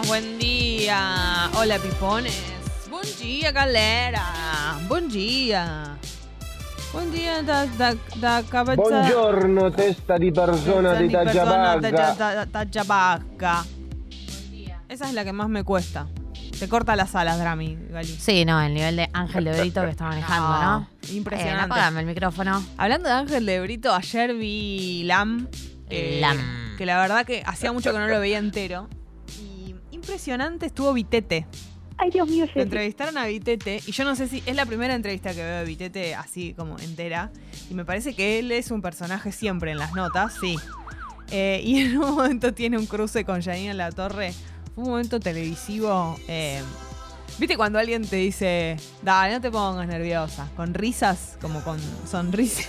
buenas, buen día. Hola, pipones. Buen día, galera. Buen día. Buen día da, da, da cabeza. Buongiorno, testa di persona di persona Tallabagga. da- da- Tallabagga. Esa es la que más me cuesta. Te corta las alas, Drami, Gali. Sí, no, el nivel de Ángel de Brito que está manejando, ¿no? Impresionante. Eh, apágame el micrófono. Hablando de Ángel de Brito, ayer vi Lam. eh, Lam. Que la verdad que hacía mucho que no lo veía entero. Impresionante estuvo Vitete. Ay, Dios mío, Lo entrevistaron a Vitete y yo no sé si es la primera entrevista que veo de Vitete así como entera. Y me parece que él es un personaje siempre en las notas, sí. Eh, y en un momento tiene un cruce con Janina La Torre. Fue un momento televisivo. eh, ¿Viste cuando alguien te dice, dale, no te pongas nerviosa? Con risas, como con sonrisas.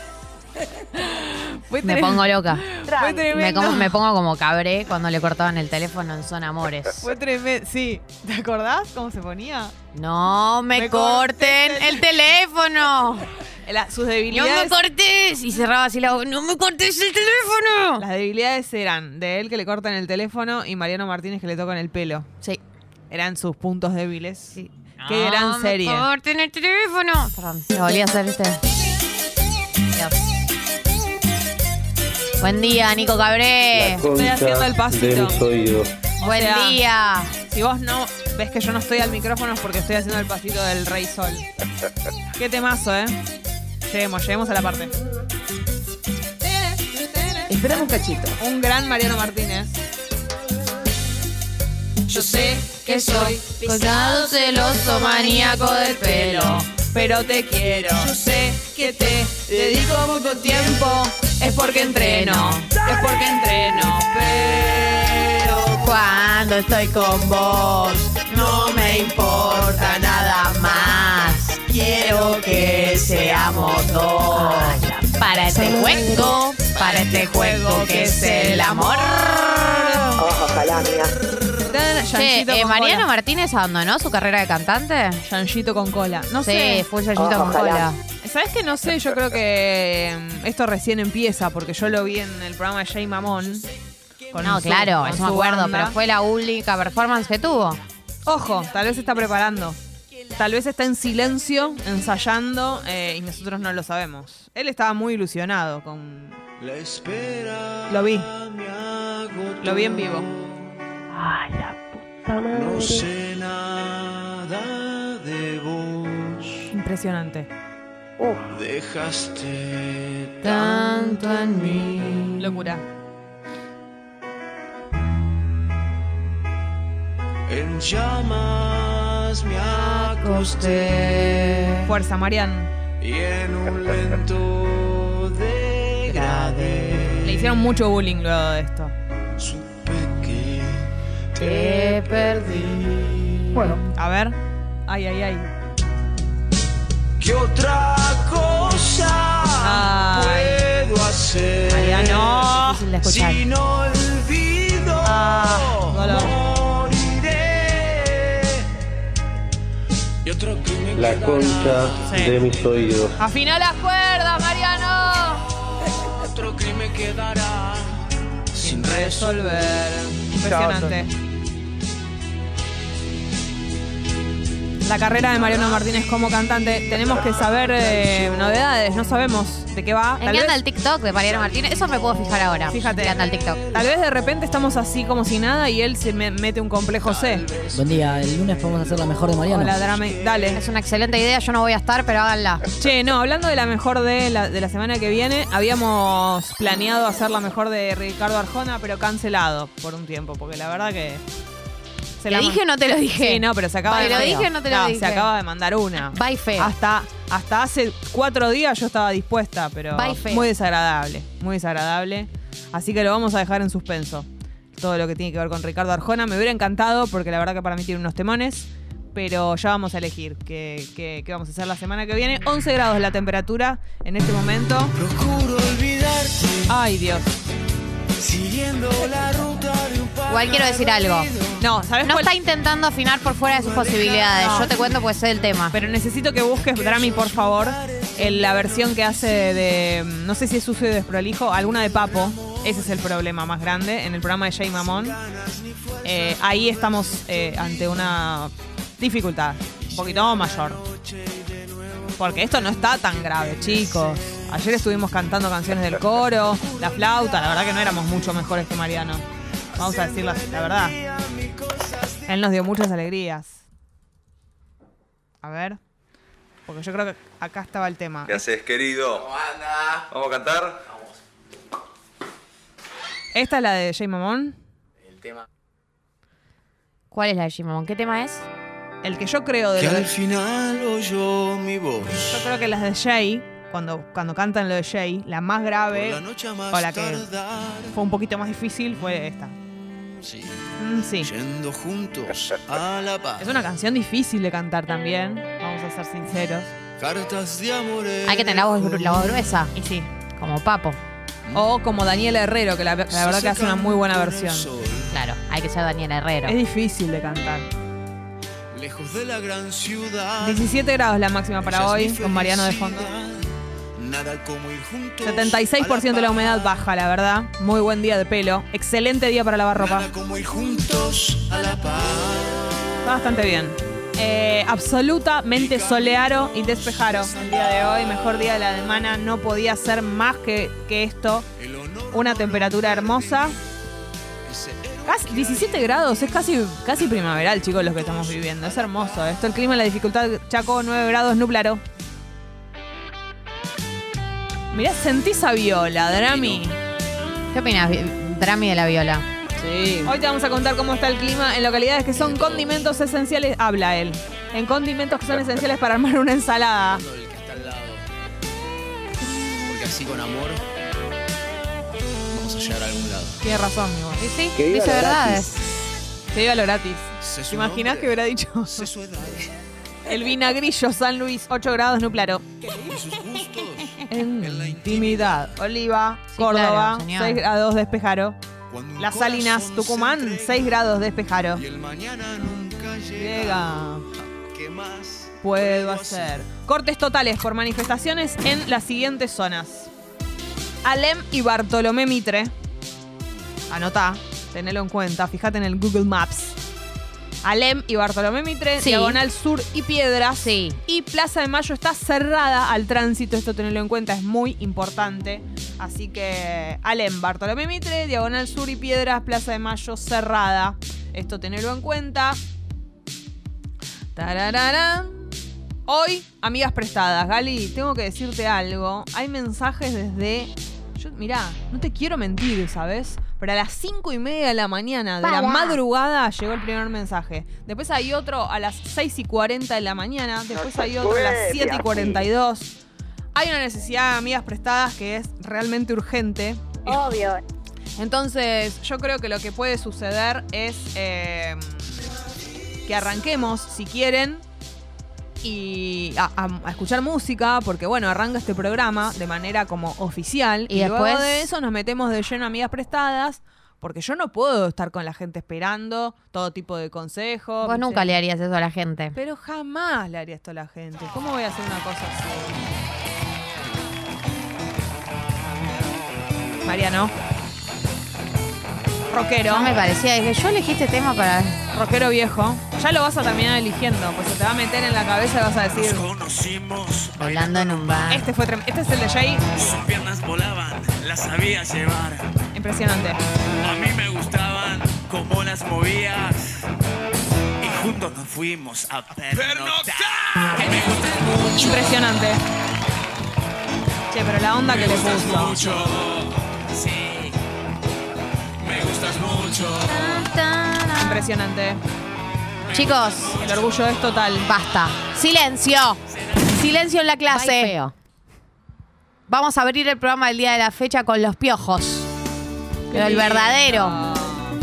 Me pongo loca. Fue Me, tremendo. como- me pongo como cabré cuando le cortaban el teléfono en Son Amores. Fue tremendo. Sí, ¿te acordás cómo se ponía? No me, Me corten el- el teléfono. La- sus No me cortes. Y cerraba así la boca. No me cortes el teléfono. Las debilidades eran de él que le cortan el teléfono y Mariano Martínez que le tocan el pelo. Sí. Eran sus puntos débiles. Sí. Qué gran No me serie. corten el teléfono. Perdón, lo volví a hacer, ¿viste? Dios. Buen día, Nico Cabré. Estoy haciendo el pasito. de mis oídos. O Buen sea, día. Si vos no ves que yo no estoy al micrófono es porque estoy haciendo el pasito del Rey Sol. Qué temazo, ¿eh? Lleguemos, lleguemos a la parte. Esperamos un cachito. Un gran Mariano Martínez. Yo sé que soy Colgado, celoso, maníaco del pelo. pero te quiero. Yo sé que te dedico mucho tiempo. Es porque entreno, es porque entreno. Pero Cuando estoy con vos, no me importa nada más. Quiero que seamos dos. Para este juego, para este juego que es el amor. Ojalá, mía. Che, Yanchito eh, con Mariano cola. Martínez abandonó su carrera de cantante. Yanchito con cola. No sí, sé. fue Yayito con Ojalá. cola. ¿Sabes que no sé? Yo creo que mm, esto recién empieza porque yo lo vi en el programa de Jay Mamón. con No, su- claro, con eso me acuerdo, banda. pero fue la única performance que tuvo. Ojo, tal vez se está preparando. Tal vez está en silencio, ensayando, eh, y nosotros no lo sabemos. Él estaba muy ilusionado con. Lo vi. Lo vi en vivo. Ay, la madre. sé nada de vos. Impresionante. Uf, Dejaste Tanto en mí. Locura. en llamas me acosté Fuerza, Marian. y en un lento degradé. Le hicieron mucho bullying luego de esto. Que Te perdí. Bueno, A ver. Ay, ay, ay. ¿Qué otra cosa Ay. puedo hacer? Si no olvido, Ah, dolor. moriré. Y otro crimen La concha Sí. de mis oídos. Afina las cuerdas, Mariano. Otro crimen quedará sin Resolver. Impresionante. La carrera de Mariano Martínez como cantante. Tenemos que saber eh, novedades. No sabemos de qué va. Tal encanta vez, el TikTok de Mariano Martínez. Eso me puedo fijar ahora. Fíjate. Me encanta el TikTok. tal vez de repente estamos así como si nada y él se me- mete un complejo C. buen día. El lunes podemos hacer la mejor de Mariano. Hola, Drame. Dale. Es una excelente idea. Yo no voy a estar, pero háganla. Che, no, hablando de la mejor de la, de la semana que viene, habíamos planeado hacer la mejor de Ricardo Arjona, pero cancelado por un tiempo, porque la verdad que. Se ¿Te dije o no te lo dije? Sí, no, pero se acaba ¿Te de lo mandar- dije o no te lo dije? se acaba de mandar una. Bye feo. Hasta, hasta hace cuatro días yo estaba dispuesta, pero Bye muy desagradable, muy desagradable. Así que lo vamos a dejar en suspenso. Todo lo que tiene que ver con Ricardo Arjona. Me hubiera encantado, porque la verdad que para mí tiene unos temones. Pero ya vamos a elegir qué, qué- qué vamos a hacer la semana que viene. 11 grados la temperatura en este momento. Procuro olvidarte Ay, Dios. Siguiendo la ruta de un Igual quiero decir algo. No, ¿sabes No cuál? está intentando afinar por fuera de sus posibilidades. No. Yo te cuento pues sé el tema. Pero necesito que busques, Drami, por favor, en la versión que hace de. No sé si es sucio y desprolijo, alguna de Papo. Ese es el problema más grande. En el programa de Jay Mamón, eh, ahí estamos eh, ante una dificultad un poquito mayor. Porque esto no está tan grave, chicos. Ayer estuvimos cantando canciones del coro, la flauta, la verdad que no éramos mucho mejores que Mariano. Vamos a decir la, la verdad. Él nos dio muchas alegrías. A ver. Porque yo creo que acá estaba el tema. ¿Qué haces, querido? ¿Vamos a cantar? Esta es la de Jay Mamón. ¿Cuál es la de Jimón? ¿Qué tema es? El que yo creo de Que al de- final oyó mi voz. Yo creo que las de Jay, cuando, cuando cantan lo de Jay, la más grave la noche a más o la que tardar. fue un poquito más difícil fue esta. Sí, Mm, sí. yendo juntos a la paz. Es una canción difícil de cantar también, vamos a ser sinceros. Cartas de amor. Hay que tener la voz, la voz gruesa, Y sí. como Papo. O como Daniel Herrero, que la, la verdad que hace una muy buena versión. Claro, hay que ser Daniel Herrero. Es difícil de cantar. Lejos de la gran ciudad. 17 grados la máxima para hoy, con Mariano de fondo. 76% de la humedad baja, la verdad. Muy buen día de pelo. Excelente día para lavar ropa. Está bastante bien. Eh, absolutamente soleado y despejado el día de hoy. Mejor día de la semana. No podía ser más que, que esto. Una temperatura hermosa. Casi 17 grados. Es casi, casi primaveral, chicos, lo que estamos viviendo. Es hermoso. Esto, el clima, la dificultad. Chaco, 9 grados, nublaro. Mirá, sentís a Viola, Drami. ¿Qué opinas, Drami, de la viola? Sí. Hoy te vamos a contar cómo está el clima en localidades que son condimentos esenciales. Habla él. En condimentos que son esenciales para armar una ensalada. el que está al lado. Porque así con amor vamos a llegar a algún lado. Tiene razón, mi voz. Sí, sí, Que viva dice verdades. Te iba lo gratis. ¿Te imaginas que hubiera dicho? edad El vinagrillo San Luis, 8 grados, nublaro. En la intimidad. Oliva, Sí, Córdoba, claro, señor. 6 grados, un Las Salinas, Tucumán, se entrega 6 grados, despejaro. Y el mañana nunca llega. Llega. ¿Qué más puedo hacer? Cortes totales por manifestaciones en las siguientes zonas. Alem y Bartolomé Mitre. Anotá, tenelo en cuenta, fíjate en el Google Maps. Alem y Bartolomé Mitre, Sí. Diagonal Sur y Piedras. Sí. Y Plaza de Mayo está cerrada al tránsito, esto tenerlo en cuenta, es muy importante. Así que Alem, Bartolomé Mitre, Diagonal Sur y Piedras, Plaza de Mayo cerrada. Esto tenerlo en cuenta. Tarararán. Hoy, amigas prestadas. Gali, tengo que decirte algo. Hay mensajes desde. Yo, mirá, no te quiero mentir, ¿sabes? Pero a las cinco y media de la mañana de la madrugada llegó el primer mensaje. Después hay otro a las 6 y 40 de la mañana. Después hay otro a las 7 y 42. Hay una necesidad de amigas prestadas que es realmente urgente. Obvio. Entonces, yo creo que lo que puede suceder es eh, que arranquemos, si quieren, y a, a- a escuchar música, porque bueno, arranca este programa de manera como oficial. Y Y, luego después- de eso nos metemos de lleno a amigas prestadas, porque yo no puedo estar con la gente esperando todo tipo de consejos. Vos nunca le harías eso a la gente. Pero jamás le haría esto a la gente. ¿Cómo voy a hacer una cosa así? Mariano. Rockero. No me parecía. Dije, yo elegí este tema para. Rockero viejo. Ya lo vas a terminar eligiendo, pues se te va a meter en la cabeza y vas a decir. Conocimos, Volando en un bar. Este fue trem- Este es el de Jay. sus piernas volaban, las sabía llevar. Impresionante. A mí me gustaban cómo las movías. Y juntos nos fuimos a pernoctar. Que me gustas mucho, Impresionante. Che, pero la onda que le puso. mucho. Sí, me gustas mucho. Impresionante. Chicos, El orgullo es total. basta. Silencio. Silencio en la clase. Vamos a abrir el programa del día de la fecha con los piojos. Pero el verdadero.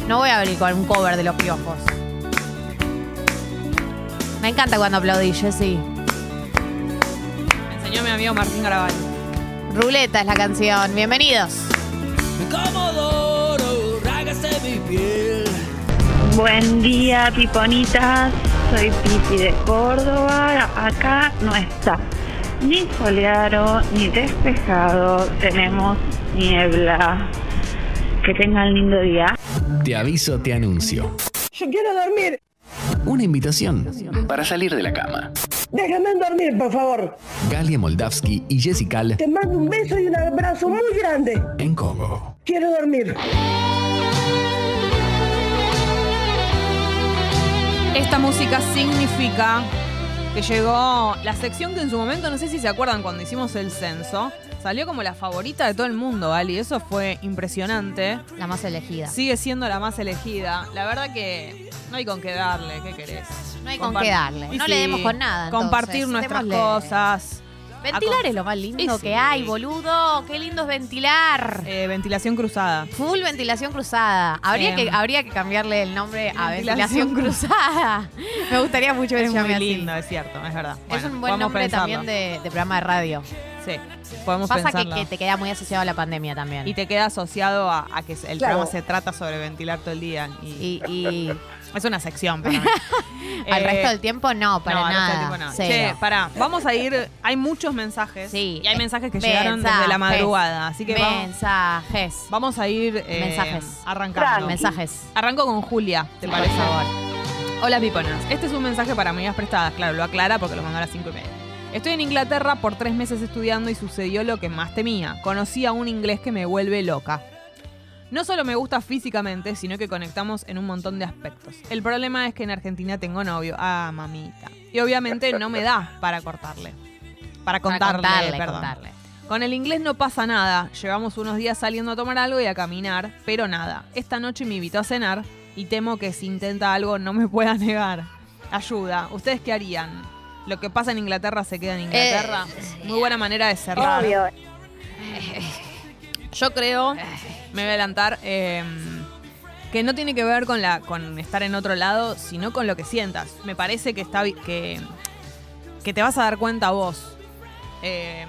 No voy a abrir con un cover de los piojos. Me encanta cuando aplaudís, Jessy. Me enseñó mi amigo Martín Garabal. Ruleta es la canción. Bienvenidos. Comodoro, Buen día, piponitas. Soy Pipi de Córdoba. Acá no está ni soleado ni despejado. Tenemos niebla. Que tengan lindo día. Te aviso, te anuncio. Yo quiero dormir. Una invitación para salir de la cama. Déjame dormir, por favor. Galia Moldavsky y Jessica Te mando un beso y un abrazo muy grande. en Congo. Quiero dormir. Esta música significa que llegó la sección que en su momento, no sé si se acuerdan cuando hicimos el censo, salió como la favorita de todo el mundo, Ali. Eso fue impresionante. La más elegida. Sigue siendo la más elegida. La verdad que no hay con qué darle, ¿qué querés? No hay con qué darle. No le demos con nada, entonces. Compartir nuestras Démosle. cosas. Ventilar es lo más lindo Y sí. que hay, boludo. Qué lindo es ventilar. Eh, ventilación cruzada. Full ventilación cruzada. Habría, Eh, que, habría que cambiarle el nombre a Ventilación ventilación cruzada. Me gustaría mucho que Es se llame muy así. lindo, es cierto, es verdad. Es Bueno, un buen podemos nombre pensarlo. también de, de programa de radio. Sí, podemos Pasa que, pensarlo. que te queda muy asociado a la pandemia también. Y te queda asociado a, a que el Claro. programa se trata sobre ventilar todo el día. Y, y- es una sección para mí. Al Eh, resto del tiempo no, para no, al resto nada. del tiempo no. Che, pará, vamos a ir. Hay muchos mensajes. Sí. Y hay mensajes que llegaron desde la madrugada. Así que vamos, Mensajes. vamos a ir eh, Mensajes. arrancando. Mensajes. Arranco con Julia, ¿te Sí, parece? favor. Hola, piponas. Este es un mensaje para amigas prestadas. Claro, lo aclara porque lo mandó a las 5 y media. Estoy en Inglaterra por tres meses estudiando y sucedió lo que más temía. Conocí a un inglés que me vuelve loca. No solo me gusta físicamente, sino que conectamos en un montón de aspectos. El problema es que en Argentina tengo novio. Ah, mamita. Y obviamente no me da para cortarle. Para contarle, contarle, perdón. contarle. Con el inglés no pasa nada. Llevamos unos días saliendo a tomar algo y a caminar, pero nada. Esta noche me invitó a cenar y temo que si intenta algo no me pueda negar. Ayuda. ¿Ustedes qué harían? Lo que pasa en Inglaterra se queda en Inglaterra. Muy buena manera de cerrar. Obvio. Yo creo, me voy a adelantar, eh, que no tiene que ver con, la, con estar en otro lado, sino con lo que sientas. Me parece que, está, que, que te vas a dar cuenta vos. Eh,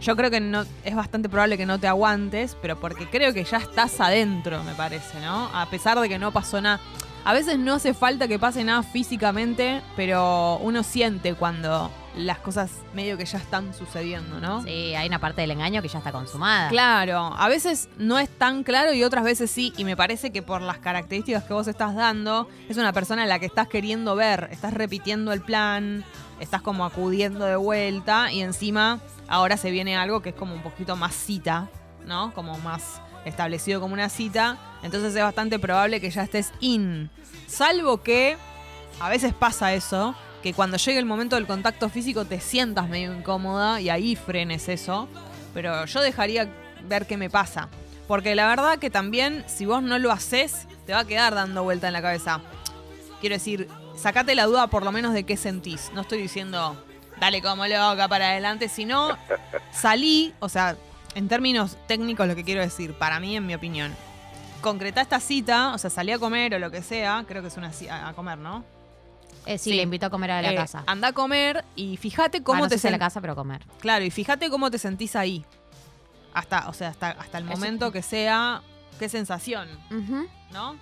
yo creo que no, es bastante probable que no te aguantes, pero porque creo que ya estás adentro, me parece, ¿no? A pesar de que no pasó nada. A veces no hace falta que pase nada físicamente, pero uno siente cuando las cosas medio que ya están sucediendo, ¿no? Sí, hay una parte del engaño que ya está consumada. Claro, a veces no es tan claro y otras veces sí, y me parece que por las características que vos estás dando, es una persona a la que estás queriendo ver, estás repitiendo el plan, estás como acudiendo de vuelta y encima ahora se viene algo que es como un poquito más cita, ¿no? Como más establecido como una cita, entonces es bastante probable que ya estés in, salvo que a veces pasa eso, que cuando llegue el momento del contacto físico te sientas medio incómoda y ahí frenes eso. Pero yo dejaría ver qué me pasa. Porque la verdad que también, si vos no lo haces, te va a quedar dando vuelta en la cabeza. Quiero decir, sacate la duda por lo menos de qué sentís. No estoy diciendo, dale como loca para adelante, sino salí, o sea, en términos técnicos lo que quiero decir, para mí, en mi opinión. Concretá esta cita, o sea, salí a comer o lo que sea, creo que es una cita a comer, ¿no? Eh, sí, le invito a comer a la Eh, casa. Anda a comer y fíjate cómo Ah, no te a la casa, pero comer. Claro, y fíjate cómo te sentís ahí. Hasta, o sea, hasta, hasta el Eso- momento que sea, qué sensación. ¿no?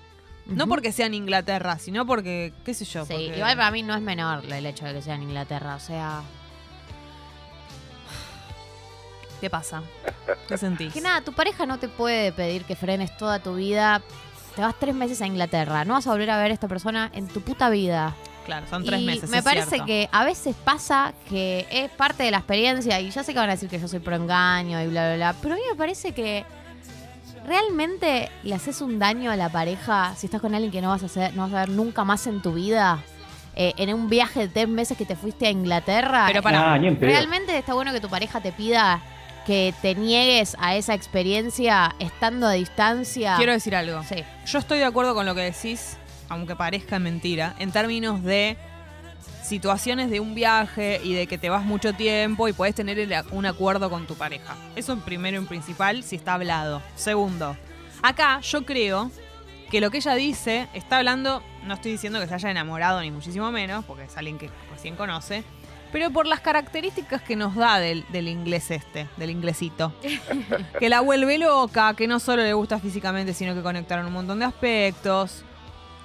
No porque sea en Inglaterra, sino porque, qué sé yo. Sí, porque- igual para mí no es menor el hecho de que sea en Inglaterra. O sea, ¿Qué pasa? ¿Qué sentís? que nada, tu pareja no te puede pedir que frenes toda tu vida. Te vas tres meses a Inglaterra. No vas a volver a ver a esta persona en tu puta vida. Claro, son tres Y meses. Me es parece cierto. que a veces pasa que es parte de la experiencia. Y ya sé que van a decir que yo soy pro engaño y bla, bla, bla. Pero a mí me parece que realmente le haces un daño a la pareja si estás con alguien que no vas a hacer, no vas a ver nunca más en tu vida. eh, en un viaje de tres meses que te fuiste a Inglaterra. Pero pará. Ah. Realmente está bueno que tu pareja te pida que te niegues a esa experiencia estando a distancia. Quiero decir algo. Sí. Yo estoy de acuerdo con lo que decís, aunque parezca mentira, en términos de situaciones de un viaje y de que te vas mucho tiempo y puedes tener el- un acuerdo con tu pareja. Eso en primero y principal si está hablado. Segundo, acá yo creo que lo que ella dice está hablando, no estoy diciendo que se haya enamorado ni muchísimo menos, porque es alguien que recién conoce, pero por las características que nos da del, del inglés este, del inglesito. que la vuelve loca, que no solo le gusta físicamente, sino que conectaron un montón de aspectos.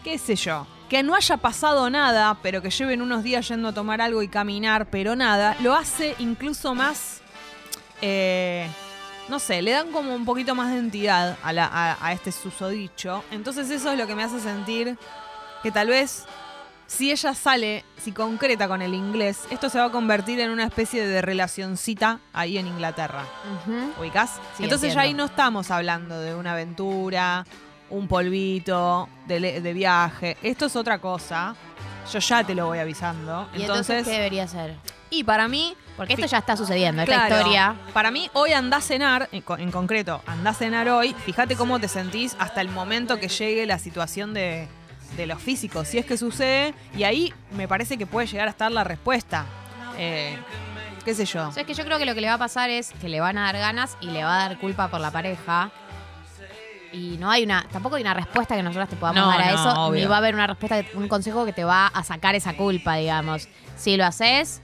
Qué sé yo. Que no haya pasado nada, pero que lleven unos días yendo a tomar algo y caminar, pero nada, lo hace incluso más. eh, no sé, le dan como un poquito más de entidad a, la- a- a este susodicho. Entonces eso es lo que me hace sentir que tal vez si ella sale, si concreta con el inglés, esto se va a convertir en una especie de relacioncita ahí en Inglaterra. Ujú. ¿Ubicás? Sí, Entonces ya ahí no estamos hablando de una aventura, un polvito, de, de viaje. Esto es otra cosa. Yo ya te lo voy avisando. ¿Y entonces, entonces, qué debería ser? y para mí, Porque esto ya está sucediendo, esta Claro. historia. Para mí, hoy andá a cenar, en, en concreto, andá a cenar hoy. Fíjate cómo te sentís hasta el momento que llegue la situación de, de lo físico, si es que sucede. Y ahí me parece que puede llegar a estar la respuesta. Eh, ¿Qué sé yo? O sea, es que yo creo que lo que le va a pasar es que le van a dar ganas y le va a dar culpa por la pareja. Y no hay una, tampoco hay una respuesta que nosotros te podamos No, dar a no, eso, ni obvio. va a haber una respuesta, un consejo que te va a sacar esa culpa, digamos. Si lo haces,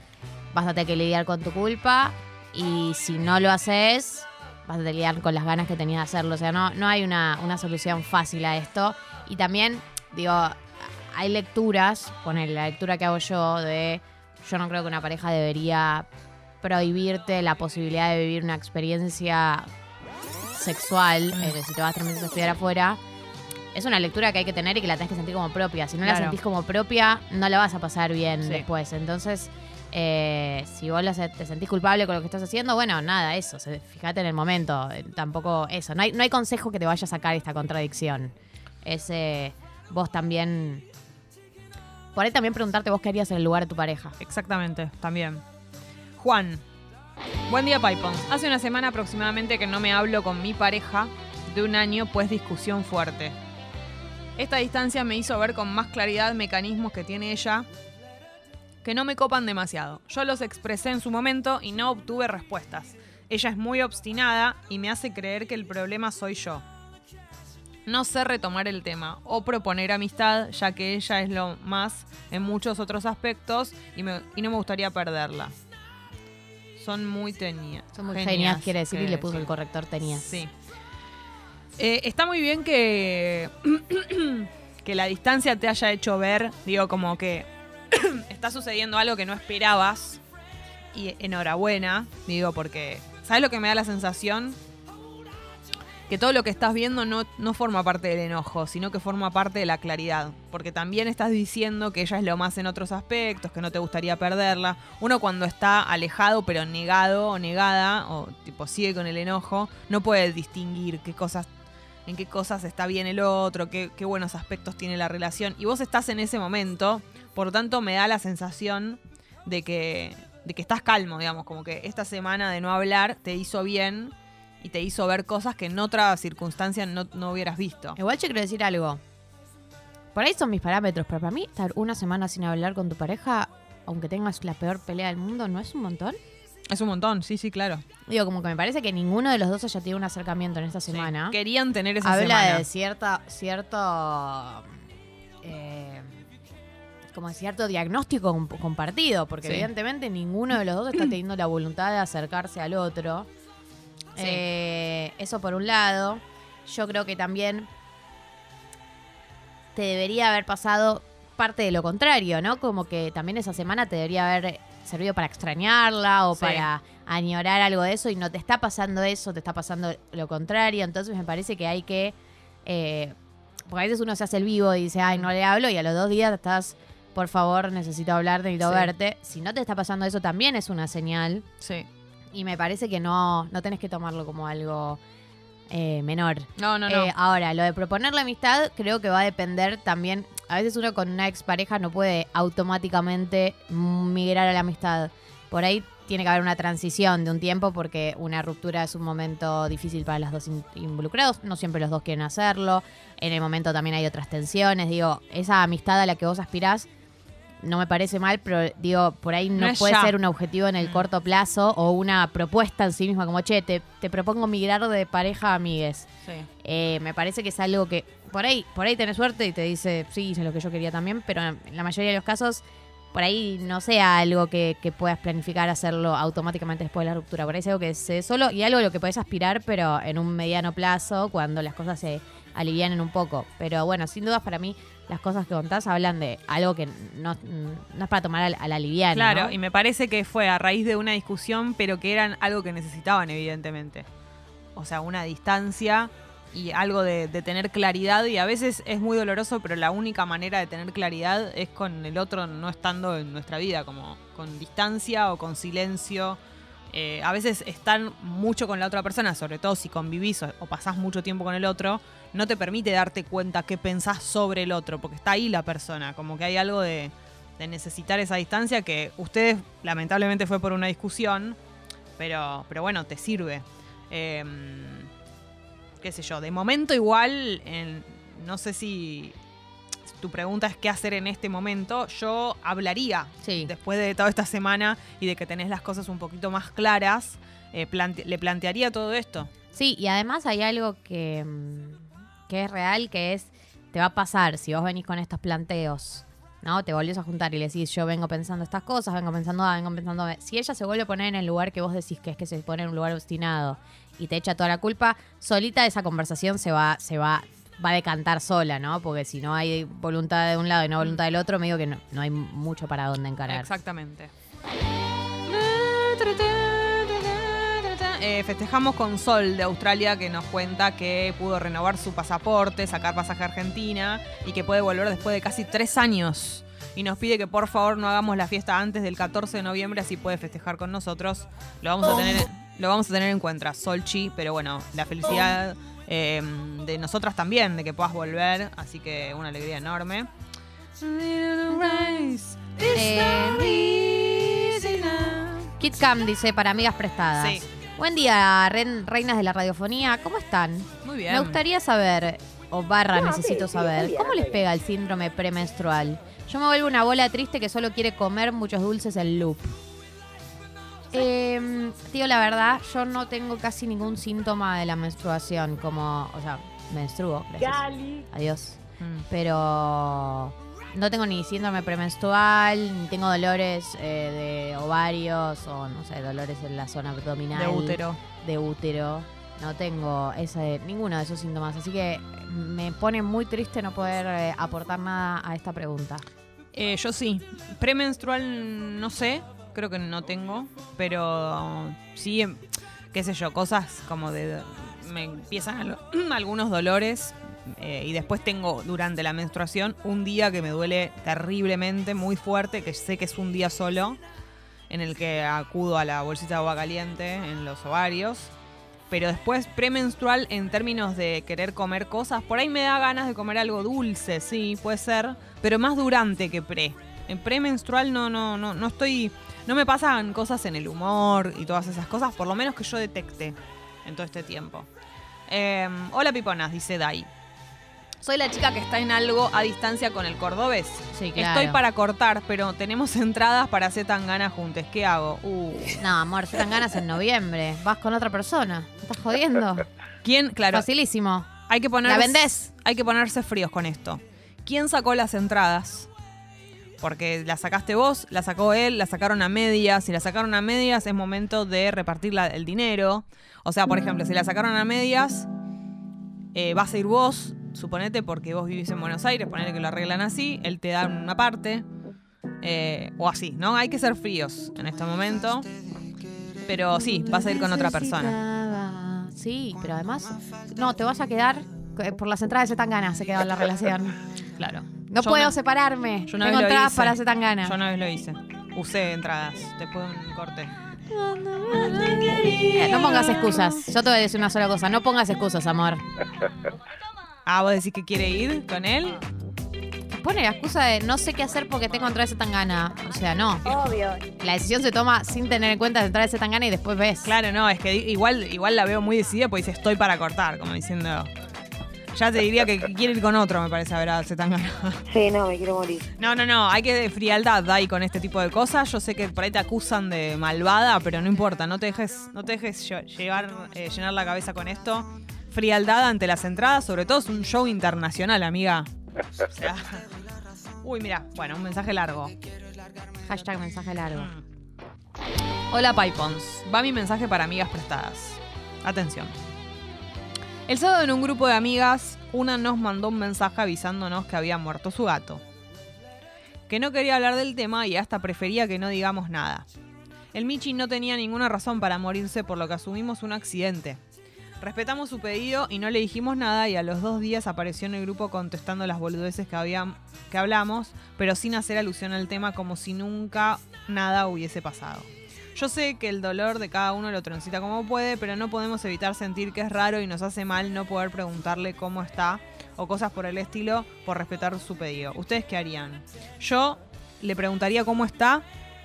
vas a tener que lidiar con tu culpa. Y si no lo haces, vas a tener que lidiar con las ganas que tenías de hacerlo. O sea, no, no hay una, una solución fácil a esto. Y también, digo, hay lecturas, poner la lectura que hago yo de yo no creo que una pareja debería prohibirte la posibilidad de vivir una experiencia sexual, Mm. eh, si te vas tres meses a estudiar afuera. Es una lectura que hay que tener y que la tenés que sentir como propia. Si no la sentís como propia, no la vas a pasar bien Sí. después. Entonces, eh, si vos te sentís culpable con lo que estás haciendo, bueno, nada, eso. Fíjate en el momento. eh, Tampoco eso. No hay, no hay consejo que te vaya a sacar esta contradicción. Es eh, vos también. Por ahí también preguntarte vos qué harías en el lugar de tu pareja. Exactamente, también. Juan. Buen día, Pipons. Hace una semana aproximadamente que no me hablo con mi pareja de un año, pues discusión fuerte. Esta distancia me hizo ver con más claridad mecanismos que tiene ella que no me copan demasiado. Yo los expresé en su momento y no obtuve respuestas. Ella es muy obstinada y me hace creer que el problema soy yo. No sé retomar el tema o proponer amistad, ya que ella es lo más en muchos otros aspectos y, y no me gustaría perderla. Son muy teñidas. Son muy genias, quiere decir, y le puso el corrector tenías. Sí. Eh, está muy bien que, que la distancia te haya hecho ver, digo, como que está sucediendo algo que no esperabas. Y enhorabuena, digo, porque ¿sabes lo que me da la sensación? Que todo lo que estás viendo no, no forma parte del enojo, sino que forma parte de la claridad. Porque también estás diciendo que ella es lo más en otros aspectos, que no te gustaría perderla. Uno cuando está alejado pero negado o negada, o tipo sigue con el enojo, no puede distinguir qué cosas, en qué cosas está bien el otro, qué, qué buenos aspectos tiene la relación. Y vos estás en ese momento, por lo tanto me da la sensación de que, de que estás calmo, digamos, como que esta semana de no hablar te hizo bien y te hizo ver cosas que en otra circunstancia no, no hubieras visto. Igual yo quiero decir algo. Por ahí son mis parámetros, pero para mí estar una semana sin hablar con tu pareja, aunque tengas la peor pelea del mundo, ¿no es un montón? Es un montón, sí, sí, claro. Digo, como que me parece que ninguno de los dos haya tenido un acercamiento en esta semana. Querían tener esa Habla semana. de cierta, cierto, eh, como de cierto diagnóstico com- compartido, porque Sí. evidentemente ninguno de los dos está teniendo la voluntad de acercarse al otro. Sí. Eh, eso por un lado. Yo creo que también te debería haber pasado parte de lo contrario, ¿no? Como que también esa semana te debería haber servido para extrañarla o Sí. para añorar algo de eso y no te está pasando eso, te está pasando lo contrario. Entonces me parece que hay que... eh, porque a veces uno se hace el vivo y dice, ay, no le hablo y a los dos días estás, por favor, necesito hablar, necesito Sí. verte. Si no te está pasando eso también es una señal. Sí. Y me parece que no, no tenés que tomarlo como algo eh, menor. No, no, no. Eh, ahora, lo de proponer la amistad creo que va a depender también. A veces uno con una expareja no puede automáticamente migrar a la amistad. Por ahí tiene que haber una transición de un tiempo porque una ruptura es un momento difícil para los dos in- involucrados. No siempre los dos quieren hacerlo. En el momento también hay otras tensiones. Digo, esa amistad a la que vos aspirás no me parece mal, pero digo, por ahí no, puede ya. ser un objetivo en el Mm. corto plazo o una propuesta en sí misma como, che, te, te propongo migrar de pareja a amigues. Sí. Eh, me parece que es algo que por ahí, por ahí tenés suerte y te dice, sí, hice lo que yo quería también, pero en la mayoría de los casos, por ahí no sea algo que, que puedas planificar hacerlo automáticamente después de la ruptura. Por ahí es algo que se solo y algo a lo que podés aspirar, pero en un mediano plazo, cuando las cosas se alivianen un poco. Pero bueno, sin dudas para mí las cosas que contás hablan de algo que no, no es para tomar a, la- liviana. Claro, ¿no? y me parece que fue a raíz de una discusión, pero que eran algo que necesitaban, evidentemente. o sea, una distancia y algo de, de tener claridad y a veces es muy doloroso, pero la única manera de tener claridad es con el otro no estando en nuestra vida, como con distancia o con silencio. Eh, a veces estar mucho con la otra persona, sobre todo si convivís o, o pasás mucho tiempo con el otro, no te permite darte cuenta qué pensás sobre el otro, porque está ahí la persona, como que hay algo de, de necesitar esa distancia que ustedes lamentablemente fue por una discusión, pero, pero bueno, te sirve. Eh, qué sé yo, de momento igual, en- no sé si tu pregunta es qué hacer en este momento, yo hablaría después de toda esta semana y de que tenés las cosas un poquito más claras, eh, plante- le plantearía todo esto. Sí, y además hay algo que, mm, que es real, que es, te va a pasar si vos venís con estos planteos, ¿no? Te volvés a juntar y le decís, yo vengo pensando estas cosas, vengo pensando A, vengo pensando B. Si ella se vuelve a poner en el lugar que vos decís que es que se pone en un lugar obstinado y te echa toda la culpa, solita esa conversación se va, se va, va a decantar sola, ¿no? Porque si no hay voluntad de un lado y no voluntad del otro, me digo que no, no hay mucho para dónde encarar. Exactamente. Eh, festejamos con Sol de Australia que nos cuenta que pudo renovar su pasaporte, sacar pasaje a Argentina y que puede volver después de casi tres años. Y nos pide que por favor no hagamos la fiesta antes del 14 de noviembre, así puede festejar con nosotros. Lo vamos a tener, lo vamos a tener en cuenta, Solchi, pero bueno, la felicidad eh, de nosotras también, de que puedas volver, así que una alegría enorme. Kit Cam dice para amigas prestadas. Sí. Buen día, ren- reinas de la radiofonía. ¿Cómo están? Muy bien. Me gustaría saber, o barra No, necesito sí, sí, saber, muy bien, ¿cómo muy les bien. pega el síndrome premenstrual? Yo me vuelvo una bola triste que solo quiere comer muchos dulces en loop. Eh, tío, la verdad, yo no tengo casi ningún síntoma de la menstruación, como, o sea, menstruo, gracias. Gali. Adiós. Mm. Pero no tengo ni síndrome premenstrual, ni tengo dolores eh, de ovarios o, no sé, dolores en la zona abdominal. De útero. De útero. No tengo ese, ninguno de esos síntomas. Así que me pone muy triste no poder eh, aportar nada a esta pregunta. Eh, yo sí. Premenstrual no sé, creo que no tengo, pero sí, em, qué sé yo, cosas como de... Me empiezan al- algunos dolores eh, y después tengo durante la menstruación un día que me duele terriblemente, muy fuerte, que sé que es un día solo, en el que acudo a la bolsita de agua caliente en los ovarios. Pero después, premenstrual, en términos de querer comer cosas, por ahí me da ganas de comer algo dulce, sí, puede ser, pero más durante que pre. En premenstrual no, no, no, no estoy. No me pasan cosas en el humor y todas esas cosas, por lo menos que yo detecte en todo este tiempo. Eh, hola piponas, dice Dai. Soy la chica que está en algo a distancia con el cordobés. Sí, claro. Estoy para cortar, pero tenemos entradas para hacer tan ganas juntos. ¿Qué hago? Uh. No, amor, se dan ganas en noviembre. Vas con otra persona. ¿Me ¿Estás jodiendo? ¿Quién? Claro. Facilísimo. Hay que ponerse, ¿La vendés? Hay que ponerse fríos con esto. ¿Quién sacó las entradas? Porque las sacaste vos, la sacó él, la sacaron a medias. Si la sacaron a medias, es momento de repartir la- el dinero. O sea, por ejemplo, si la sacaron a medias, eh, vas a ir vos, suponete, porque vos vivís en Buenos Aires, ponele que lo arreglan así, él te da una parte. eh, o así, ¿no? Hay que ser fríos en este momento. Pero sí, vas a ir con otra persona. Sí, pero además, no, te vas a quedar eh, por las entradas de Zetangana, se quedó en la relación. Claro. No Yo puedo una- separarme. Yo una Tengo entradas hice. para Zetangana. Yo una vez lo hice. Usé entradas. Después de un corte. Eh, no pongas excusas. Yo te voy a decir una sola cosa. No pongas excusas, amor. Ah, vos decís que quiere ir con él. Pone la excusa de no sé qué hacer porque tengo entradas de Zetangana. O sea, no. Obvio. La decisión se toma sin tener en cuenta entradas de Zetangana y después ves. Claro, no, es que igual, igual la veo muy decidida porque dice estoy para cortar, como diciendo. Ya te diría que quiere ir con otro, me parece, a ver a Zetangana. Sí, no, me quiero morir. No, no, no, hay que frialdad Dai con este tipo de cosas. Yo sé que por ahí te acusan de malvada, pero no importa, no te dejes, no te dejes lle- llevar, eh, llenar la cabeza con esto. Frialdad ante las entradas, sobre todo es un show internacional, amiga. O sea, uy, mira, bueno, un mensaje largo. Hashtag mensaje largo. Hola Pipons, va mi mensaje para amigas prestadas. Atención. El sábado en un grupo de amigas, una nos mandó un mensaje avisándonos que había muerto su gato. Que no quería hablar del tema y hasta prefería que no digamos nada. El Michi no tenía ninguna razón para morirse por lo que asumimos un accidente. Respetamos su pedido y no le dijimos nada y a los dos días apareció en el grupo contestando las boludeces que, habían, que hablamos, pero sin hacer alusión al tema como si nunca nada hubiese pasado. Yo sé que el dolor de cada uno lo transita como puede, pero no podemos evitar sentir que es raro y nos hace mal no poder preguntarle cómo está o cosas por el estilo por respetar su pedido. ¿Ustedes qué harían? Yo le preguntaría cómo está,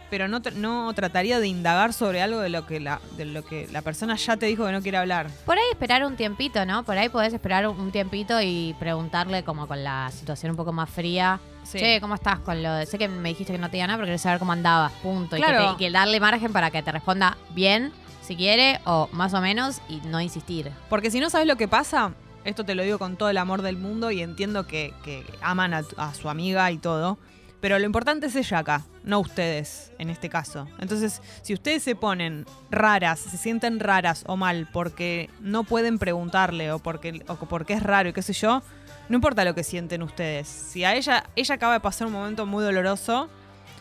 pero no, no trataría de indagar sobre algo de lo, que la, de lo que la persona ya te dijo que no quiere hablar. Por ahí esperar un tiempito, ¿no? Por ahí podés esperar un tiempito y preguntarle como con la situación un poco más fría. Sí. Che, ¿cómo estás con lo de...? Sé que me dijiste que no te diga nada, pero querés saber cómo andabas, punto. Y que Claro. te- Y, que, darle margen para que te responda bien, si quiere, o más o menos, y no insistir. Porque si no sabes lo que pasa, esto te lo digo con todo el amor del mundo y entiendo que, que aman a, a su amiga y todo. Pero lo importante es ella acá, no ustedes, en este caso. Entonces, si ustedes se ponen raras, se sienten raras o mal porque no pueden preguntarle o porque, porque es raro y qué sé yo, no importa lo que sienten ustedes. Si a ella, ella acaba de pasar un momento muy doloroso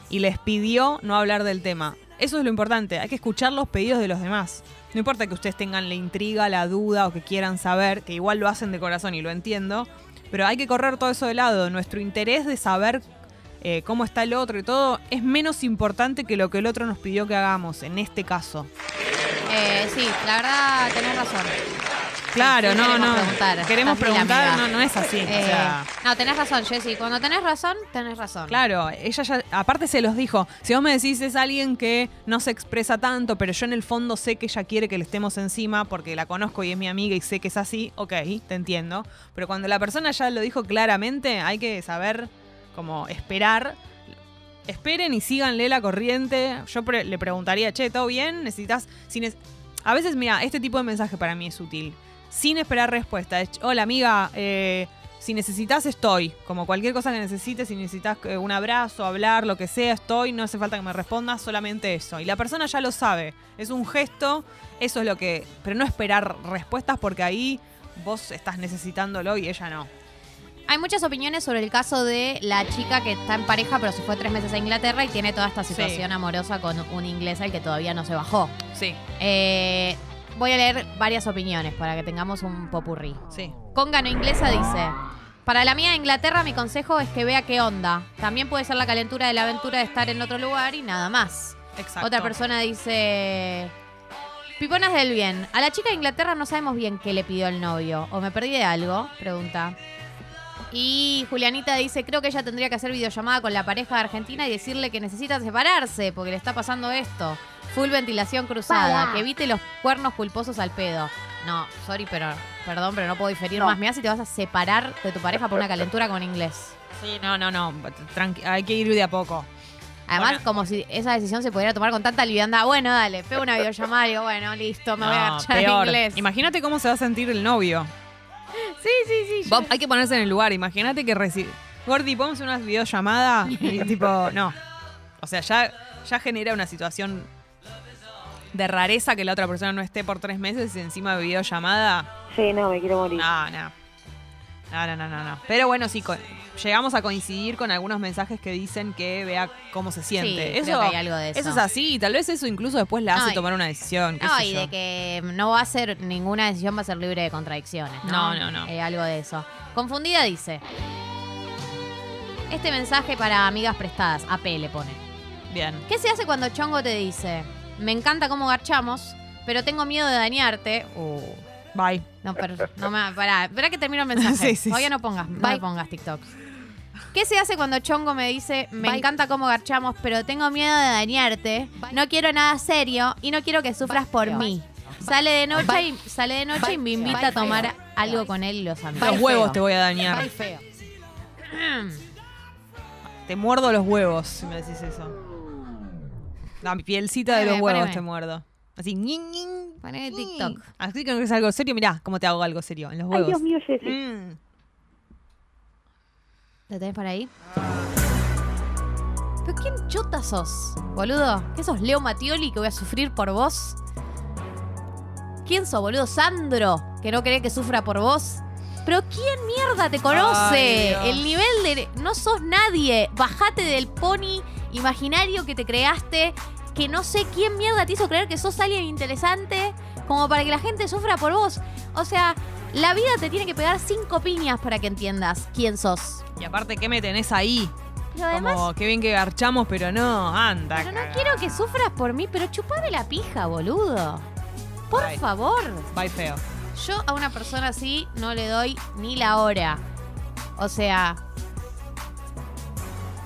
y les pidió no hablar del tema. Eso es lo importante, hay que escuchar los pedidos de los demás. No importa que ustedes tengan la intriga, la duda o que quieran saber, que igual lo hacen de corazón y lo entiendo, pero hay que correr todo eso de lado. Nuestro interés de saber eh, cómo está el otro y todo es menos importante que lo que el otro nos pidió que hagamos, en este caso. Eh, sí, la verdad, tenés razón. Claro, Sí, no, queremos no. preguntar. Queremos Así preguntar, no, no es así. o Eh, sea, no, tenés razón, Jessy. Cuando tenés razón, tenés razón. Claro, ella ya, aparte se los dijo, si vos me decís es alguien que no se expresa tanto, pero yo en el fondo sé que ella quiere que le estemos encima porque la conozco y es mi amiga y sé que es así, ok, te entiendo. Pero cuando la persona ya lo dijo claramente, hay que saber como esperar. Esperen y síganle la corriente. Yo pre- le preguntaría, che, ¿todo bien? ¿Necesitas...? Si ne- a veces, mira, este tipo de mensaje para mí es útil. Sin esperar respuesta. Es, Hola, amiga, eh, si necesitas, estoy. Como cualquier cosa que necesites, si necesitas eh, un abrazo, hablar, lo que sea, estoy. No hace falta que me respondas, solamente eso. Y la persona ya lo sabe. Es un gesto, eso es lo que... Pero no esperar respuestas porque ahí vos estás necesitándolo y ella no. Hay muchas opiniones sobre el caso de la chica que está en pareja, pero se fue tres meses a Inglaterra y tiene toda esta situación amorosa con un inglés al que todavía no se bajó. Sí, Eh, voy a leer varias opiniones para que tengamos un popurrí. sí. Congano Inglesa dice: Para la mía de Inglaterra, mi consejo es que vea qué onda. También puede ser la calentura de la aventura de estar en otro lugar y nada más. Exacto. Otra persona dice. Piponas del bien. A la chica de Inglaterra no sabemos bien qué le pidió el novio. ¿O me perdí de algo? Pregunta. Y Julianita dice, creo que ella tendría que hacer videollamada con la pareja de Argentina y decirle que necesita separarse porque le está pasando esto. Full ventilación cruzada, que evite los cuernos culposos al pedo. No, sorry, pero perdón, pero no puedo diferir No. más. Mirá si te vas a separar de tu pareja por una calentura con inglés. Sí, no, no, no. Tranqui- hay que ir de a poco. Además, Bueno. como si esa decisión se pudiera tomar con tanta liviandad. Bueno, dale, pego una videollamada y digo, bueno, listo, me voy a No, agachar en peor. inglés. Imagínate cómo se va a sentir el novio. Sí, sí, sí. hay que ponerse en el lugar. Imagínate que recibe. Gordi, podemos hacer una videollamada y tipo, no. O sea, ya, ya genera una situación de rareza que la otra persona no esté por tres meses y encima de videollamada. Sí, no, me quiero morir. No, no. No, no, no, no, no. Pero bueno, sí, co- llegamos a coincidir con algunos mensajes que dicen que vea cómo se siente. Sí, eso, creo que hay algo de eso. es así, tal vez eso incluso después la hace tomar una decisión. qué No, sé y yo. de que no va a ser ninguna decisión, va a ser libre de contradicciones. No, No, no, no. Eh, algo de eso. Confundida dice. Este mensaje para amigas prestadas, AP le pone. Bien. ¿Qué se hace cuando Chongo te dice, me encanta cómo garchamos, pero tengo miedo de dañarte? Uh, Bye. no, pero, no me, pará, esperá que termino el mensaje. Sí, sí, Todavía sí. no pongas, no me pongas TikTok. ¿Qué se hace cuando Chongo me dice, me encanta cómo garchamos, pero tengo miedo de dañarte? No quiero nada serio y no quiero que sufras por mí. Sale de noche y sale de noche y me invita a tomar algo con él y los amigos. Los huevos te voy a dañar. Te muerdo los huevos si me decís eso. La pielcita de los Poneme, huevos poneme. te muerdo. Así, ñin, ñin, Poneme ñin. TikTok. Así que no es algo serio, mirá cómo te hago algo serio en los Ay, huevos. Dios mío, Jessy. Mm. ¿Lo tenés por ahí? ¿Pero quién chota sos, boludo? ¿Qué sos Leo Matioli que voy a sufrir por vos? ¿Quién sos, boludo? Sandro, que no cree que sufra por vos. Pero ¿quién mierda te conoce? El nivel de... No sos nadie. Bajate del pony imaginario que te creaste. Que no sé quién mierda te hizo creer que sos alguien interesante. Como para que la gente sufra por vos. O sea, la vida te tiene que pegar cinco piñas para que entiendas quién sos. Y aparte, ¿qué me tenés ahí? Pero además, Como, qué bien que garchamos, pero no, anda. pero no cagada. quiero que sufras por mí, pero chupame la pija, boludo. Por Bye. favor. Bye feo. Yo a una persona así no le doy ni la hora. O sea,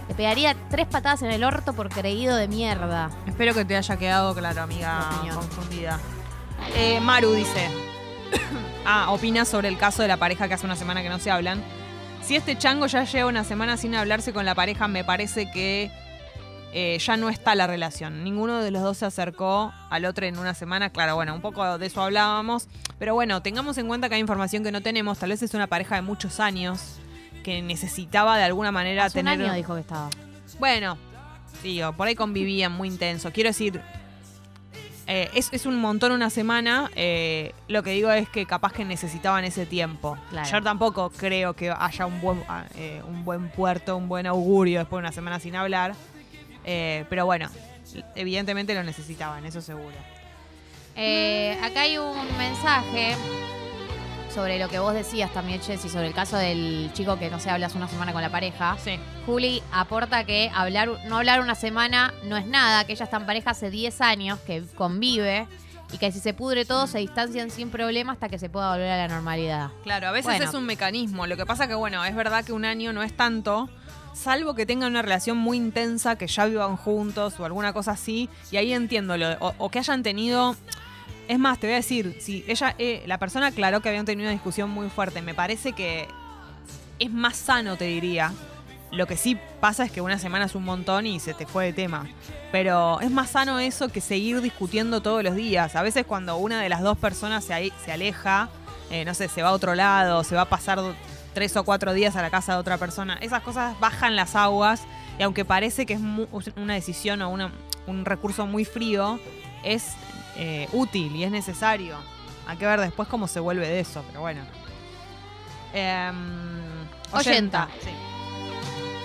le pegaría tres patadas en el orto por creído de mierda. Espero que te haya quedado claro, amiga confundida. Eh, Maru dice. ah, opina sobre el caso de la pareja que hace una semana que no se hablan. Si este chango ya lleva una semana sin hablarse con la pareja, me parece que eh, ya no está la relación. Ninguno de los dos se acercó al otro en una semana. Claro, bueno, un poco de eso hablábamos. Pero bueno, tengamos en cuenta que hay información que no tenemos. Tal vez es una pareja de muchos años que necesitaba de alguna manera Hace un tener. año dijo que estaba. Bueno, digo, por ahí convivían muy intenso. Quiero decir, eh, es, es un montón una semana. eh, lo que digo es que capaz que necesitaban ese tiempo. Claro. Yo tampoco creo que haya un buen, ah, eh, un buen puerto, un buen augurio después de una semana sin hablar. Eh, pero bueno, evidentemente lo necesitaban, eso seguro. Eh, acá hay un mensaje sobre lo que vos decías también, Jessy, sobre el caso del chico que no se habla hace una semana con la pareja. Sí. Juli aporta que hablar, no hablar una semana no es nada, que ella está en pareja hace 10 años, que convive y que si se pudre todo se distancian sin problema hasta que se pueda volver a la normalidad. Claro, a veces Bueno. es un mecanismo. Lo que pasa que, bueno, es verdad que un año no es tanto, salvo que tengan una relación muy intensa, que ya vivan juntos o alguna cosa así. Y ahí entiendo, lo, o, o que hayan tenido... Es más, te voy a decir, si ella, eh, la persona aclaró que habían tenido una discusión muy fuerte, me parece que es más sano, te diría. Lo que sí pasa es que una semana es un montón y se te fue de tema. Pero es más sano eso que seguir discutiendo todos los días. A veces cuando una de las dos personas se, se aleja, eh, no sé, se va a otro lado, se va a pasar tres o cuatro días a la casa de otra persona, esas cosas bajan las aguas y aunque parece que es una decisión o un recurso muy frío, es eh, útil y es necesario. Hay que ver después cómo se vuelve de eso, pero bueno. Em, Oyenta. Sí.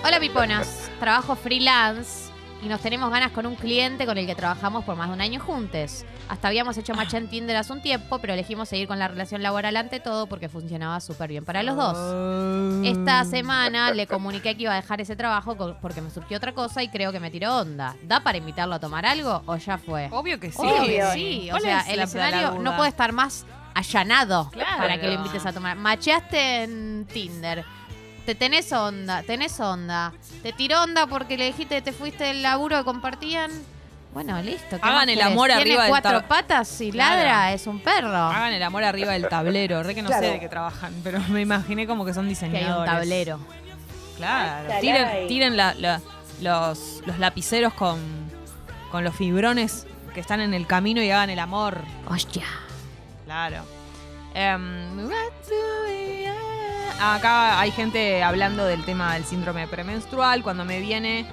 Hola Piponas, trabajo freelance y nos tenemos ganas con un cliente con el que trabajamos por más de un año juntos. Hasta habíamos hecho match en Tinder hace un tiempo, pero elegimos seguir con la relación laboral ante todo porque funcionaba súper bien para los dos. Esta semana le comuniqué que iba a dejar ese trabajo porque me surgió otra cosa y creo que me tiró onda. ¿Da para invitarlo a tomar algo o ya fue? Obvio que sí. Obvio que sí. O ¿Cuál sea, el escenario no puede estar más allanado Claro. para que lo invites a tomar. Macheaste en Tinder. Te tenés onda, tenés onda. Te tiró onda porque le dijiste que te fuiste del laburo que compartían. Bueno, listo. ¿qué Hagan el amor Tiene arriba del cuatro patas y Claro. ladra, es un perro. Hagan el amor arriba del tablero. Re que no Claro. sé de qué trabajan, pero me imaginé como que son que hay diseñadores. un tablero. Claro. Ay, Tiren, la- la- los, los lapiceros con, con los fibrones que están en el camino y hagan el amor. Hostia. Claro. Em, acá hay gente hablando del tema del síndrome premenstrual. Cuando me viene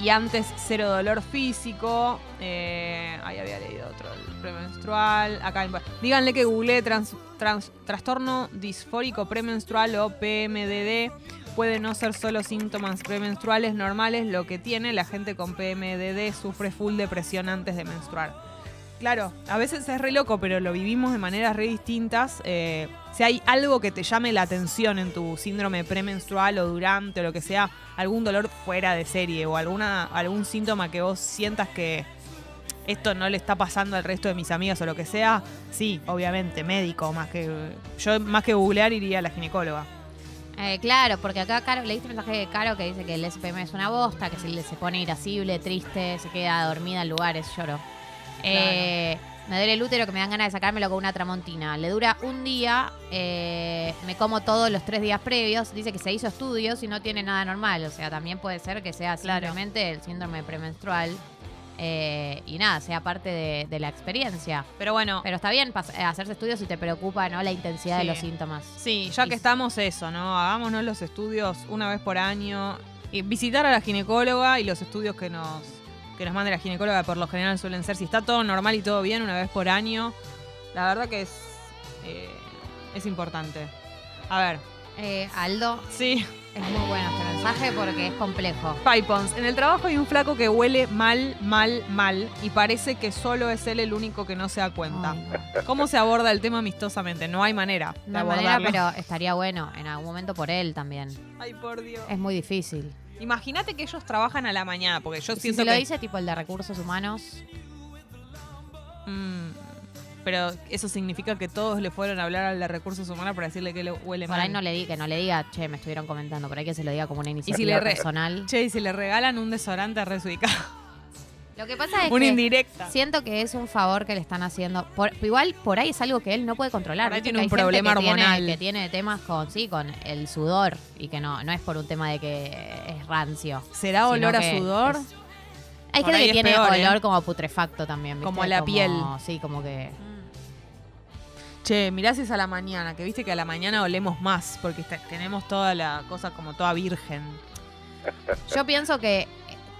y antes cero dolor físico. Eh, ahí había leído otro, premenstrual. Acá, díganle que googleé trans- trans- trastorno disfórico premenstrual o PMDD. Puede no ser solo síntomas premenstruales normales, lo que tiene la gente con PMDD sufre full depresión antes de menstruar. Claro, a veces es re loco, pero lo vivimos de maneras re distintas. Eh, si hay algo que te llame la atención en tu síndrome premenstrual o durante o lo que sea, algún dolor fuera de serie o alguna, algún síntoma que vos sientas que esto no le está pasando al resto de mis amigas o lo que sea, sí, obviamente, médico, más que. Yo más que googlear iría a la ginecóloga. Eh, claro, porque acá Caro, leíste un mensaje de Caro que dice que el SPM es una bosta, que se, se pone irascible, triste, se queda dormida en lugares, lloro. Eh, me duele el útero que me dan ganas de sacármelo con una tramontina. Le dura un día, eh, me como todos los tres días previos. Dice que se hizo estudios y no tiene nada normal. O sea, también puede ser que sea Claro. simplemente el síndrome premenstrual. eh, y nada, sea parte de, de la experiencia. Pero bueno, Pero está bien hacerse estudios si te preocupa ¿no? la intensidad de los síntomas. Sí, ya que estamos eso, ¿no? Hagámonos los estudios una vez por año. Y visitar a la ginecóloga y los estudios que nos, que nos mande la ginecóloga por lo general suelen ser, si está todo normal y todo bien, una vez por año. La verdad que es, eh, es importante. A ver, Eh, Aldo, sí, es muy bueno este mensaje. porque es complejo. Pipons, en el trabajo hay un flaco que huele mal, mal, mal y parece que solo es él el único que no se da cuenta. ¿Cómo se aborda el tema amistosamente? No hay manera de No hay manera, pero estaría bueno en algún momento por él también. Ay, por Dios. Es muy difícil. Imagínate que ellos trabajan a la mañana, porque yo Si siento se lo que... dice tipo el de recursos humanos, Mm, pero eso significa que todos le fueron a hablar al de recursos humanos para decirle que le huele por mal. ahí no le di, que no le diga, che, me estuvieron comentando, por ahí que se lo diga como una y iniciativa si le personal. Che, y si le regalan un desodorante resubicado. Lo que pasa es Una que indirecta. siento que es un favor que le están haciendo. Por- igual por ahí es algo que él no puede controlar. Por ahí tiene un problema que tiene- hormonal. que tiene temas con, sí, con el sudor y que no, no es por un tema de que es rancio. ¿Será olor a sudor? es- Hay gente que tiene peor, ¿eh? olor como putrefacto también. ¿viste? Como la piel. Sí, como que. Che, mirá si es a la mañana, que viste que a la mañana olemos más, porque tenemos toda la cosa como toda virgen. Yo pienso que,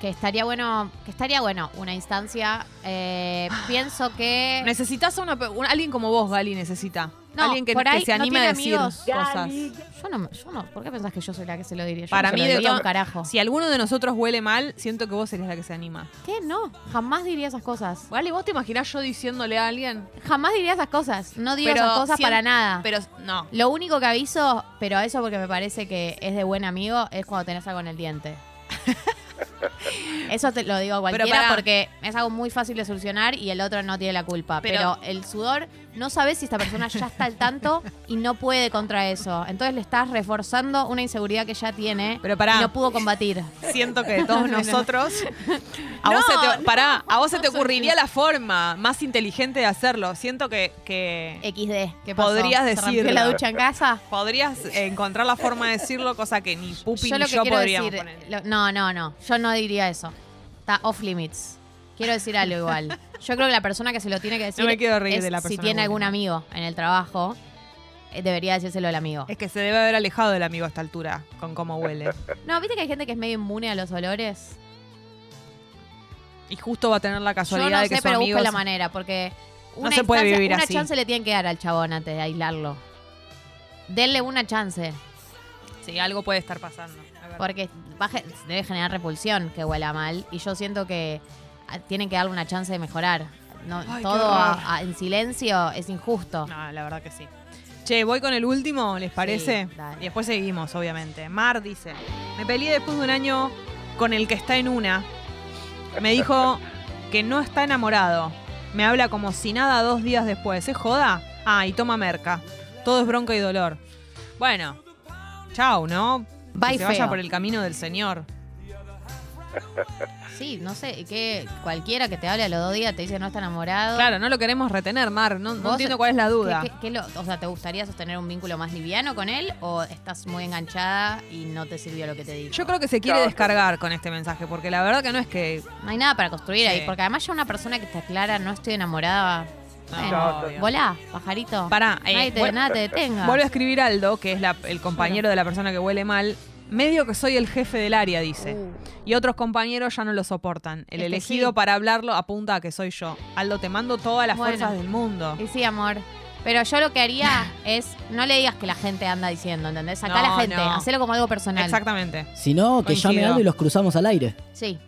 que estaría bueno, que estaría bueno una instancia. eh, pienso que. Necesitas a una, pe- un- alguien como vos, Gali, necesita. No, alguien que, por que ahí se no anime a decir amigos. cosas. Yo no, yo no. ¿Por qué pensás que yo soy la que se lo diría? Yo Para no se mí, lo de diría todo- un carajo. si alguno de nosotros huele mal, siento que vos serías la que se anima. ¿Qué? No, jamás diría esas cosas. Gali, ¿vos te imaginás yo diciéndole a alguien? Jamás diría esas cosas. No digo Pero esas cosas sien- para nada. Pero no. Lo único que aviso, pero eso porque me parece que es de buen amigo, es cuando tenés algo en el diente. Eso te lo digo a cualquiera porque es algo muy fácil de solucionar y el otro no tiene la culpa. Pero- Pero, el sudor, no sabes si esta persona ya está al tanto y no puede contra eso. Entonces le estás reforzando una inseguridad que ya tiene Pero pará. y no pudo combatir. Siento que de todos No, no. nosotros. A No, vos se te, no, pará, a vos se te ocurriría la forma más inteligente de hacerlo. Siento que, que XD, ¿qué pasó? podrías ¿Se rompió decirlo. la ducha en casa? Podrías encontrar la forma de decirlo, cosa que ni Pupi yo ni lo que yo podríamos decir, poner. lo- no, no, no, yo no diría eso. Está off limits. Quiero decir algo igual. Yo creo que la persona que se lo tiene que decir No me quiero reír es de la si persona tiene algún amigo en el trabajo, eh, debería decírselo al amigo. Es que se debe haber alejado del amigo a esta altura, con cómo huele. No, viste que hay gente que es medio inmune a los olores. Y justo va a tener la Yo casualidad no de que sé, su pero amigo busca la es- manera, porque No una se puede instancia- vivir una así. chance le tienen que dar al chabón antes de aislarlo. Denle una chance, Sí, algo puede estar pasando. porque va a ge- debe generar repulsión que huela mal, y yo siento que tienen que darle una chance de mejorar. No, Ay, todo horror. a- a- en silencio es injusto. No, la verdad que sí. Che, voy con el último, ¿les parece? y después seguimos, obviamente. Mar dice, me peleé después de un año con el que está en una. Me dijo que no está enamorado. Me habla como si nada dos días después. ¿Es joda? Ah, y toma merca. Todo es bronca y dolor. Bueno, chau, ¿no? Bye, que se vaya por el camino del Señor. Sí, no sé, que cualquiera que te hable a los dos días te dice no está enamorado. Claro, no lo queremos retener, Mar. No, no ¿Vos- entiendo cuál es la duda. ¿Qué- qué- qué lo- o sea, ¿te gustaría sostener un vínculo más liviano con él o estás muy enganchada y no te sirvió lo que te dijo? Yo creo que se quiere descargar con este mensaje, porque la verdad que no es que No hay nada para construir ahí, porque además ya una persona que te aclara no estoy enamorada. Bueno, volá, pajarito. Pará, eh, Nadie te- nada te detenga. Vuelve a escribir Aldo, que es la- el compañero de la persona que huele mal. Medio que soy el jefe del área, dice. Uh. Y otros compañeros ya no lo soportan. El Es que elegido sí. para hablarlo apunta a que soy yo. Aldo, te mando todas las Bueno. fuerzas del mundo. Y sí, amor. Pero yo lo que haría es, no le digas que la gente anda diciendo, ¿entendés? Sacá a No, la gente, no. hacelo como algo personal. Exactamente. Si no, que llame algo y los cruzamos al aire. Sí.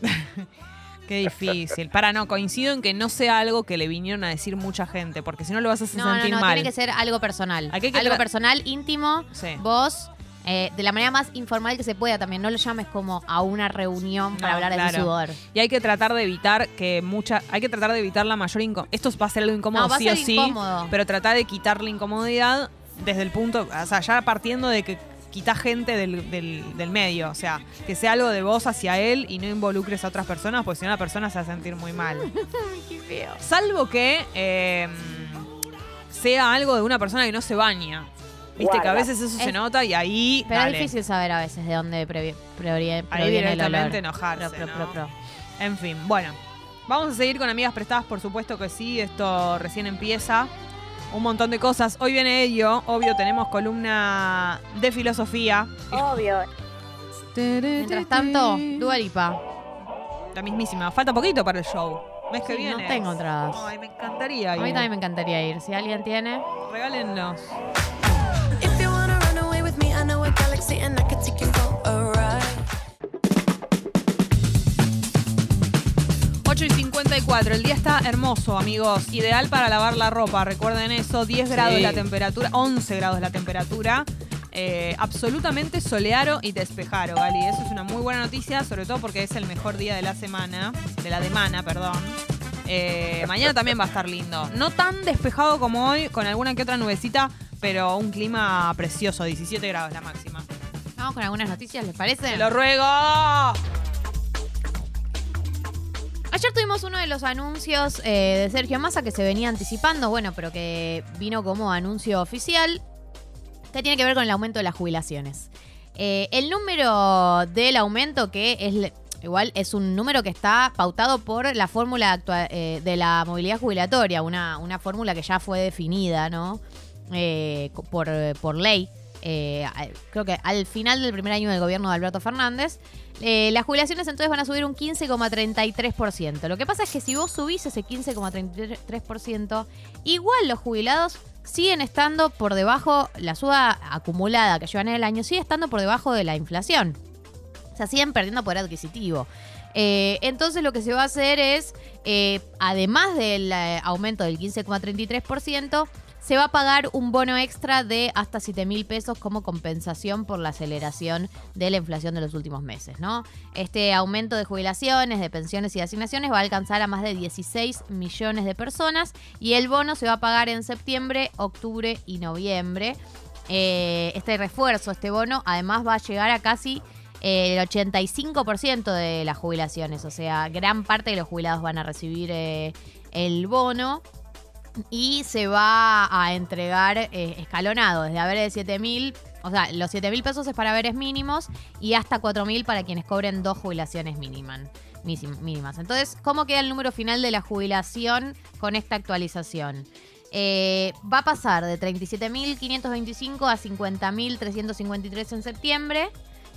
Qué difícil. Para no, coincido en que no sea algo que le vinieron a decir mucha gente, porque si no lo vas a hacer No, no, sentir no, mal. tiene que ser algo personal. Aquí hay que algo personal, íntimo, Sí. vos, eh, de la manera más informal que se pueda también. No lo llames como a una reunión para No, hablar de claro. tu sudor. Y hay que tratar de evitar que mucha. Hay que tratar de evitar la mayor incomodidad. Esto va a ser algo incómodo No, va a sí o sí. Pero tratar de quitar la incomodidad desde el punto. O sea, ya partiendo de que quitas gente del, del- del medio. O sea, que sea algo de vos hacia él y no involucres a otras personas, porque si no la persona se va a sentir muy mal. Qué feo. Salvo que eh, sea algo de una persona que no se baña. Viste que a veces eso se Es- nota y ahí. Pero dale. es difícil saber a veces de dónde previ- previ- Ahí proviene el olor. directamente enojarse. Pro, pro, ¿no? pro, pro. En fin, bueno. Vamos a seguir con amigas prestadas, por supuesto que sí. Esto recién empieza. Un montón de cosas. Hoy viene ello. Obvio, tenemos columna de filosofía. Obvio. Mientras tanto, Dua Lipa. La mismísima. Falta poquito para el show. Mes que viene. No tengo entradas. Ay, me encantaría A ir. mí también me encantaría ir. Si alguien tiene. Regálennos. 54, el día está hermoso, amigos. Ideal para lavar la ropa, recuerden eso. 10 grados Sí. la temperatura, 11 grados la temperatura. Eh, absolutamente soleado y despejado, Gali. Eso es una muy buena noticia, sobre todo porque es el mejor día de la semana, de la semana, perdón. Eh, mañana también va a estar lindo. No tan despejado como hoy, con alguna que otra nubecita, pero un clima precioso, 17 grados la máxima. Vamos con algunas noticias, ¿les parece? ¡Te lo ruego! Ayer tuvimos uno de los anuncios eh, de Sergio Massa que se venía anticipando, bueno, pero que vino como anuncio oficial, que tiene que ver con el aumento de las jubilaciones. Eh, el número del aumento, que es igual es un número que está pautado por la fórmula eh, de la movilidad jubilatoria, una, una fórmula que ya fue definida, ¿no? Por, por ley. Eh, creo que al final del primer año del gobierno de Alberto Fernández, eh, las jubilaciones entonces van a subir un 15,33%. Lo que pasa es que si vos subís ese 15,33%, igual los jubilados siguen estando por debajo, la suba acumulada que llevan en el año sigue estando por debajo de la inflación. O sea, siguen perdiendo poder adquisitivo. Eh, entonces lo que se va a hacer es, además del aumento del 15,33%, se va a pagar un bono extra de hasta 7 mil pesos como compensación por la aceleración de la inflación de los últimos meses, ¿no? Este aumento de jubilaciones, de pensiones y de asignaciones va a alcanzar a más de 16 millones de personas y el bono se va a pagar en septiembre, octubre y noviembre. Eh, este refuerzo, este bono, además va a llegar a casi eh, el 85% de las jubilaciones, o sea, gran parte de los jubilados van a recibir eh, el bono y se va a entregar eh, escalonado, desde haberes de 7 mil, o sea, los 7 mil pesos es para haberes mínimos y hasta 4 mil para quienes cobren dos jubilaciones mínimas. mínimas. Entonces, ¿cómo queda el número final de la jubilación con esta actualización? Eh, va a pasar de 37.525 a 50.353 en septiembre.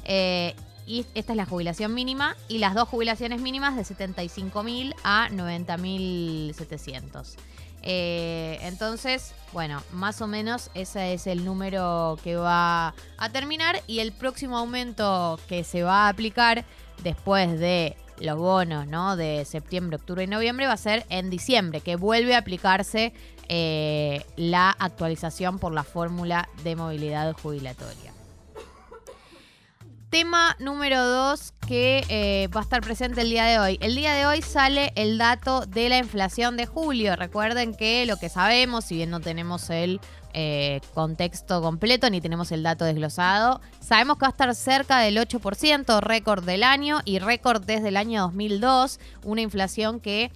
Eh, y esta es la jubilación mínima. Y las dos jubilaciones mínimas de 75.000 a 90.700. Eh, entonces, bueno, más o menos ese es el número que va a terminar. Y el próximo aumento que se va a aplicar después de los bonos, ¿no? De septiembre, octubre y noviembre va a ser en diciembre, que vuelve a aplicarse eh, la actualización por la fórmula de movilidad jubilatoria. Tema número dos que eh, va a estar presente el día de hoy. El día de hoy sale el dato de la inflación de julio. Recuerden que lo que sabemos, si bien no tenemos el eh, contexto completo ni tenemos el dato desglosado, sabemos que va a estar cerca del 8%, récord del año y récord desde el año 2002. Una inflación que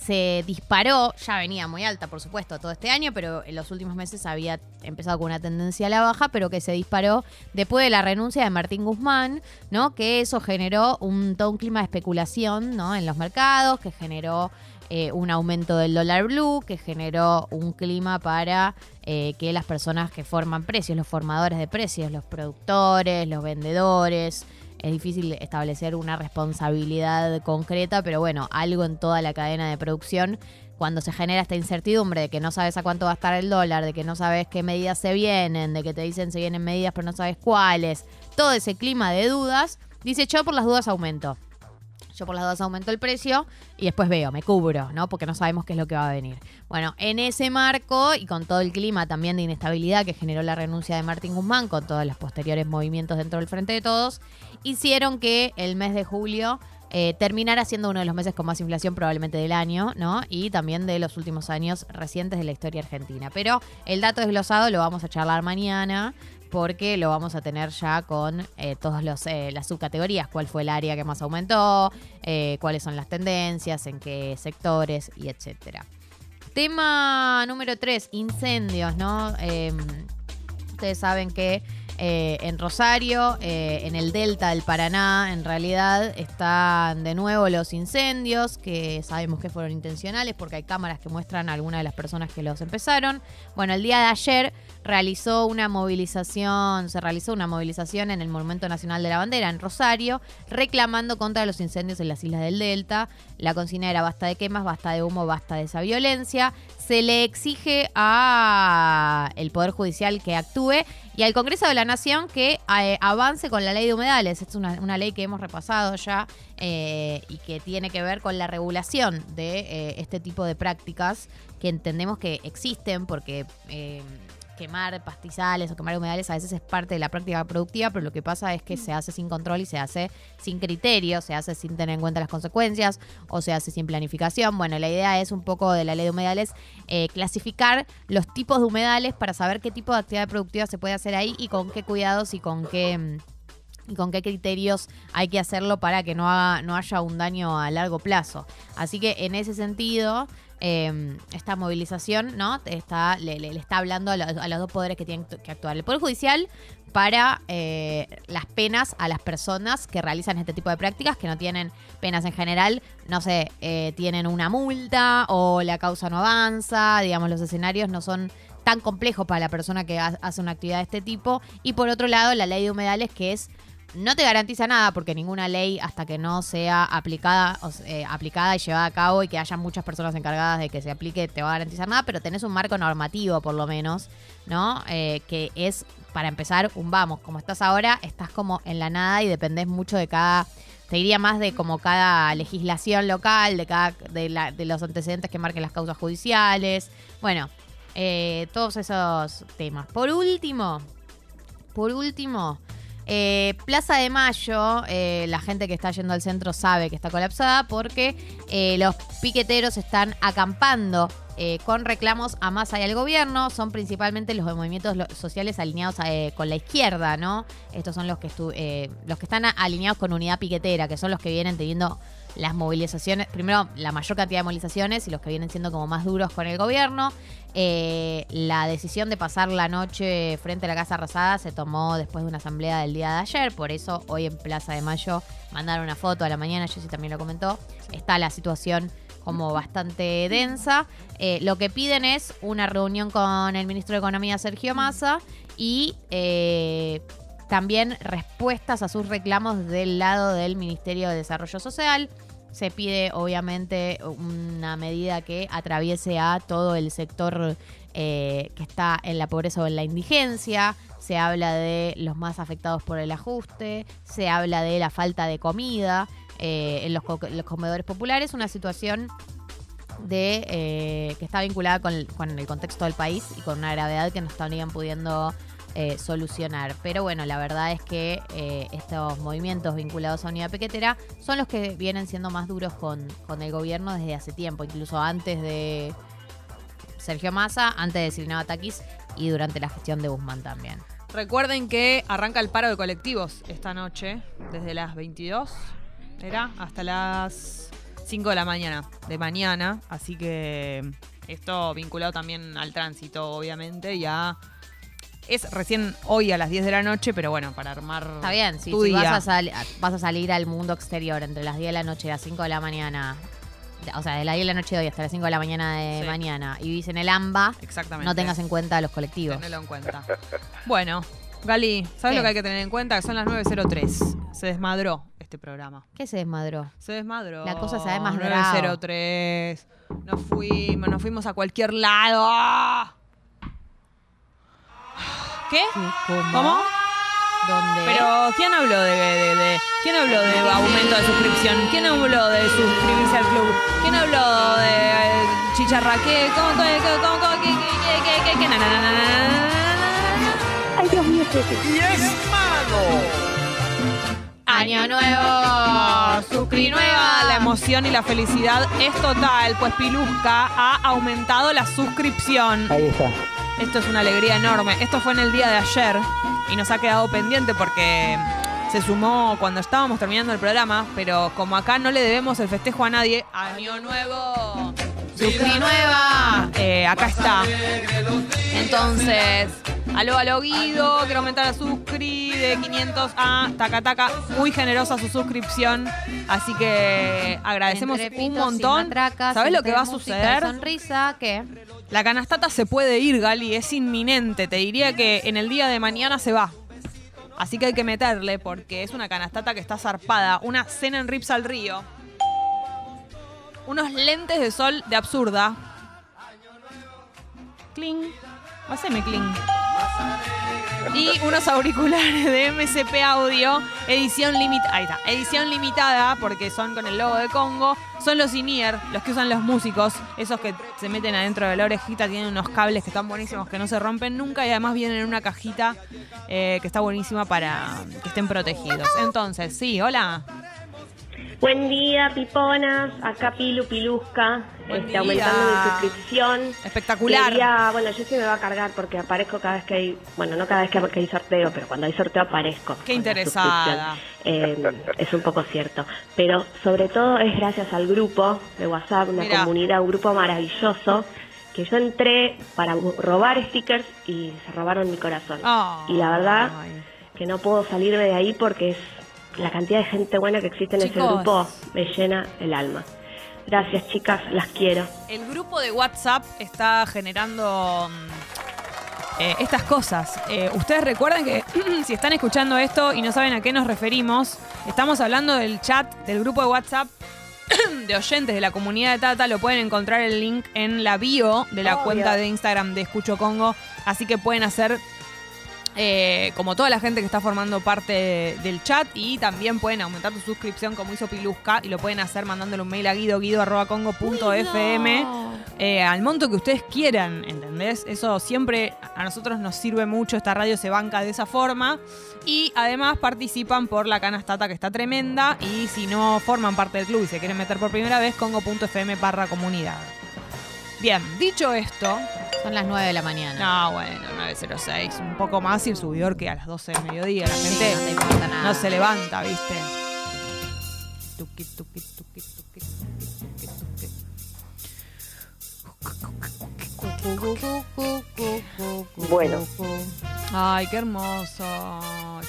se disparó, ya venía muy alta por supuesto todo este año, pero en los últimos meses había empezado con una tendencia a la baja, pero que se disparó después de la renuncia de Martín Guzmán, ¿no? Que eso generó un, todo un clima de especulación, ¿no? En los mercados, que generó eh, un aumento del dólar blue, que generó un clima para eh, que las personas que forman precios, los formadores de precios, los productores, los vendedores, es difícil establecer una responsabilidad concreta, pero bueno, algo en toda la cadena de producción. Cuando se genera esta incertidumbre de que no sabes a cuánto va a estar el dólar, de que no sabes qué medidas se vienen, de que te dicen se vienen medidas pero no sabes cuáles, todo ese clima de dudas, dice yo por las dudas aumento. Yo por las dudas aumento el precio y después veo, me cubro, ¿no? Porque no sabemos qué es lo que va a venir. Bueno, en ese marco y con todo el clima también de inestabilidad que generó la renuncia de Martín Guzmán, con todos los posteriores movimientos dentro del Frente de Todos, hicieron que el mes de julio eh, siendo uno de los meses con más inflación probablemente del año, ¿no? Y también de los últimos años recientes de la historia argentina. Pero el dato desglosado lo vamos a charlar mañana porque lo vamos a tener ya con eh, todas las subcategorías, cuál fue el área que más aumentó, eh, cuáles son las tendencias, en qué sectores y etcétera. Tema número 3, incendios, ¿no? Eh, ustedes saben que eh, en Rosario, eh, en el delta del Paraná, en realidad están de nuevo los incendios, que sabemos que fueron intencionales porque hay cámaras que muestran a algunas de las personas que los empezaron. Bueno, el día de ayer realizó una movilización, se realizó una movilización en el Monumento Nacional de la Bandera, en Rosario, reclamando contra los incendios en las islas del Delta. La consigna era basta de quemas, basta de humo, basta de esa violencia. Se le exige a el Poder Judicial que actúe y al Congreso de la Nación que eh, avance con la ley de humedales. Es una, una ley que hemos repasado ya eh, y que tiene que ver con la regulación de eh, este tipo de prácticas que entendemos que existen porque quemar pastizales o quemar humedales a veces es parte de la práctica productiva, pero lo que pasa es que se hace sin control y se hace sin criterio, se hace sin tener en cuenta las consecuencias o se hace sin planificación. Bueno, la idea es un poco de la ley de humedales eh, clasificar los tipos de humedales para saber qué tipo de actividad productiva se puede hacer ahí y con qué cuidados y con qué... mm, y con qué criterios hay que hacerlo para que no, haga- no haya un daño a largo plazo. Así que en ese sentido, eh, esta movilización ¿no? está, le, está hablando a, los- a los dos poderes que tienen que actuar. El Poder Judicial para eh, las penas a las personas que realizan este tipo de prácticas, que no tienen penas en general, no sé, eh, tienen una multa o la causa no avanza, digamos, los escenarios no son tan complejos para la persona que ha- hace una actividad de este tipo. Y por otro lado, la ley de humedales, que es no te garantiza nada porque ninguna ley hasta que no sea aplicada, o s- eh, aplicada y llevada a cabo y que haya muchas personas encargadas de que se aplique te va a garantizar nada, pero tenés un marco normativo por lo menos, ¿no? Eh, que es para empezar un vamos, como estás ahora, estás como en la nada y dependés mucho de cada te diría más de como cada legislación local, de cada de los antecedentes que marquen las causas judiciales. Bueno, eh, todos esos temas. Por último, por último, eh, Plaza de Mayo, eh, la gente que está yendo al centro sabe que está colapsada porque eh, los piqueteros están acampando eh, con reclamos a Massa y al gobierno. Son principalmente los movimientos sociales alineados con la izquierda, ¿no? Estos son los que, los que están alineados con Unidad Piquetera, que son los que vienen teniendo las movilizaciones, primero la mayor cantidad de movilizaciones y los que vienen siendo como más duros con el gobierno. Eh, la decisión de pasar la noche frente a la Casa Rosada se tomó después de una asamblea del día de ayer, por eso hoy en Plaza de Mayo mandaron una foto a la mañana, Jessy también lo comentó, está la situación como bastante densa. Eh, lo que piden es una reunión con el ministro de Economía, Sergio Massa, y eh, también respuestas a sus reclamos del lado del Ministerio de Desarrollo Social. Se pide, obviamente, una medida que atraviese a todo el sector eh, que está en la pobreza o en la indigencia. Se habla de los más afectados por el ajuste. Se habla de la falta de comida eh, en los, co- los comedores populares. Una situación de eh, que está vinculada con el, con el contexto del país y con una gravedad que no estarían pudiendo eh, solucionar. Pero bueno, la verdad es que eh, estos movimientos vinculados a Unidad Pequetera son los que vienen siendo más duros con, con el gobierno desde hace tiempo, incluso antes de Sergio Massa, antes de Silvina Batakis y durante la gestión de Guzmán también. Recuerden que arranca el paro de colectivos esta noche, desde las 22, ¿era? Hasta las 5 de la mañana, de mañana. Así que esto vinculado también al tránsito, obviamente, ya es recién hoy a las 10 de la noche, pero bueno, para armar Está bien, si, tu si vas, a sal- vas a salir al mundo exterior entre las 10 de la noche y las 5 de la mañana, o sea, de las 10 de la noche de hoy hasta las 5 de la mañana de Sí. mañana, y vivís en el AMBA, Exactamente. no tengas en cuenta los colectivos. Tenelo en cuenta. Bueno, Gali, ¿sabes ¿Qué? lo que hay que tener en cuenta? Que son las 9.03. Se desmadró este programa. ¿Qué se desmadró? Se desmadró. La cosa se ha desmadrado. 903. Nos fuimos, nos fuimos a cualquier lado. ¿Qué? ¿Cómo? ¿Dónde? Pero, ¿quién habló de, ¿quién habló de aumento de suscripción? ¿Quién habló de suscribirse al club? ¿Quién habló de, eh, de chicharraque? ¿Cómo, cómo, cómo, qué, qué, qué, qué, na, na, na, Ay, Dios mío, Y es malo. Año nuevo, suscri nueva. La emoción y la felicidad es total, pues Pilusca ha aumentado la suscripción. Ahí está. Esto es una alegría enorme. Esto fue en el día de ayer y nos ha quedado pendiente porque se sumó cuando estábamos terminando el programa, pero como acá no le debemos el festejo a nadie, año nuevo, suscri nueva, eh, acá está. Entonces, aló, aló Guido, quiero aumentar la suscri de 500 a taca taca, muy generosa su suscripción, así que agradecemos un montón. ¿Sabes lo que va a suceder? Sonrisa, ¿qué? La canastata se puede ir, Gali, es inminente. Te diría que en el día de mañana se va. Así que hay que meterle porque es una canastata que está zarpada. Una cena en Rips al Río. Unos lentes de sol de absurda. Cling. Haceme cling. Y unos auriculares de MCP Audio, edición limitada. Ahí está, edición limitada, porque son con el logo de Congo. Son los in-ear, los que usan los músicos, esos que se meten adentro de la orejita, tienen unos cables que están buenísimos, que no se rompen nunca y además vienen en una cajita eh, que está buenísima para que estén protegidos. Entonces, sí, hola. Buen día, piponas. Acá Pilu Pilusca, este, aumentando mi suscripción. Espectacular. Quería- bueno, yo se me va a cargar porque aparezco cada vez que hay, bueno, no cada vez que hay sorteo, pero cuando hay sorteo aparezco. Qué interesada. Eh, es un poco cierto. Pero sobre todo es gracias al grupo de WhatsApp, una Mirá. comunidad, un grupo maravilloso, que yo entré para robar stickers y se robaron mi corazón. Y la verdad que no puedo salirme de ahí porque es la cantidad de gente buena que existe en ese grupo me llena el alma. Gracias chicas, las quiero. El grupo de WhatsApp está generando mm, eh, estas cosas. Eh, ustedes recuerdan que si están escuchando esto y no saben a qué nos referimos, estamos hablando del chat del grupo de WhatsApp de oyentes de la comunidad de Tata. Lo pueden encontrar el link en la bio de la Obvio. cuenta de Instagram de Escucho Congo. Así que pueden hacer eh, como toda la gente que está formando parte del chat y también pueden aumentar tu suscripción como hizo Pilusca y lo pueden hacer mandándole un mail a guido guido.congo.fm eh, al monto que ustedes quieran, ¿entendés? Eso siempre a nosotros nos sirve mucho, esta radio se banca de esa forma y además participan por la canastata que está tremenda y si no forman parte del club y se quieren meter por primera vez, congo.fm barra comunidad. Bien, dicho esto... Son las 9 de la mañana. No, bueno, 9.06, un poco más y el subidor que a las 12 del mediodía. La gente no te importa nada. no se levanta, ¿viste? Tuqui, tuqui, tuqui, Bueno. Ay, qué hermoso.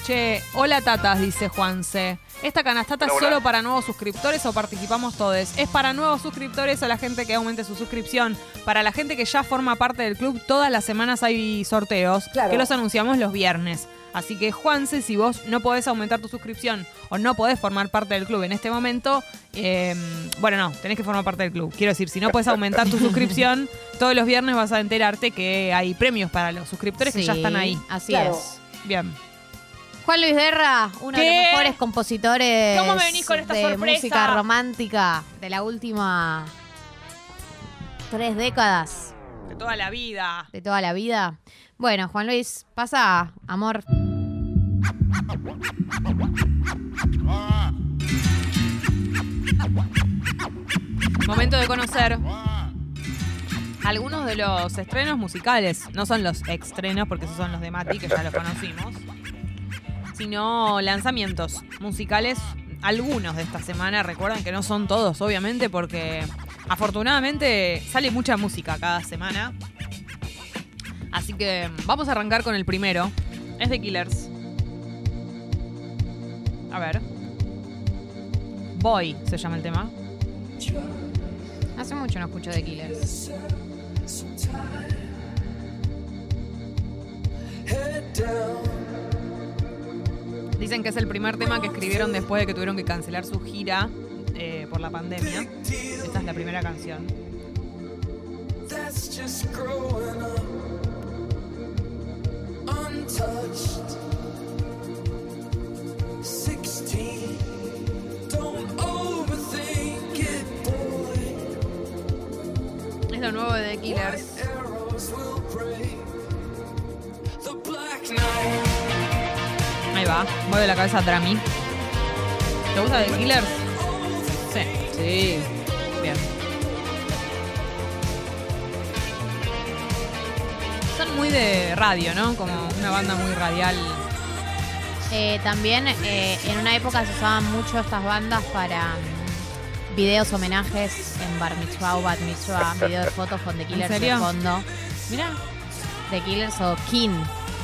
Che, hola tatas, dice Juanse. ¿Esta canastata es solo para nuevos suscriptores o participamos todos? Es para nuevos suscriptores o la gente que aumente su suscripción. Para la gente que ya forma parte del club, todas las semanas hay sorteos Claro. que los anunciamos los viernes. Así que, Juanse, si vos no podés aumentar tu suscripción o no podés formar parte del club en este momento, eh, bueno, no, tenés que formar parte del club. Quiero decir, si no podés aumentar tu suscripción, todos los viernes vas a enterarte que hay premios para los suscriptores que ya están ahí. así Claro. es. Bien. Juan Luis Guerra, uno de los mejores compositores ¿Cómo me venís con esta de sorpresa? música romántica de la última tres décadas De toda la vida. de toda la vida. Bueno, Juan Luis, pasa, amor. Momento de conocer algunos de los estrenos musicales. No son los estrenos, porque esos son los de Mati, que ya los conocimos. Sino lanzamientos musicales. Algunos de esta semana. Recuerden que no son todos, obviamente, porque afortunadamente sale mucha música cada semana. Así que vamos a arrancar con el primero. Es de Killers. A ver. Boy se llama el tema. Hace mucho no escucho de Killers. Dicen que es el primer tema que escribieron después de que tuvieron que cancelar su gira eh, por la pandemia. Esta es la primera canción. That's just. Es lo nuevo de The Killers. Ahí va, mueve la cabeza Drami. ¿Te gusta The Killers? Sí. Sí. Bien. Son muy de radio, ¿no? Como una banda muy radial. Eh, también eh, en una época se usaban mucho estas bandas para mm, videos homenajes en bar mitzvah o bat mitzvah, videos de fotos con The Killers serio? de fondo. Mira. The Killers o King.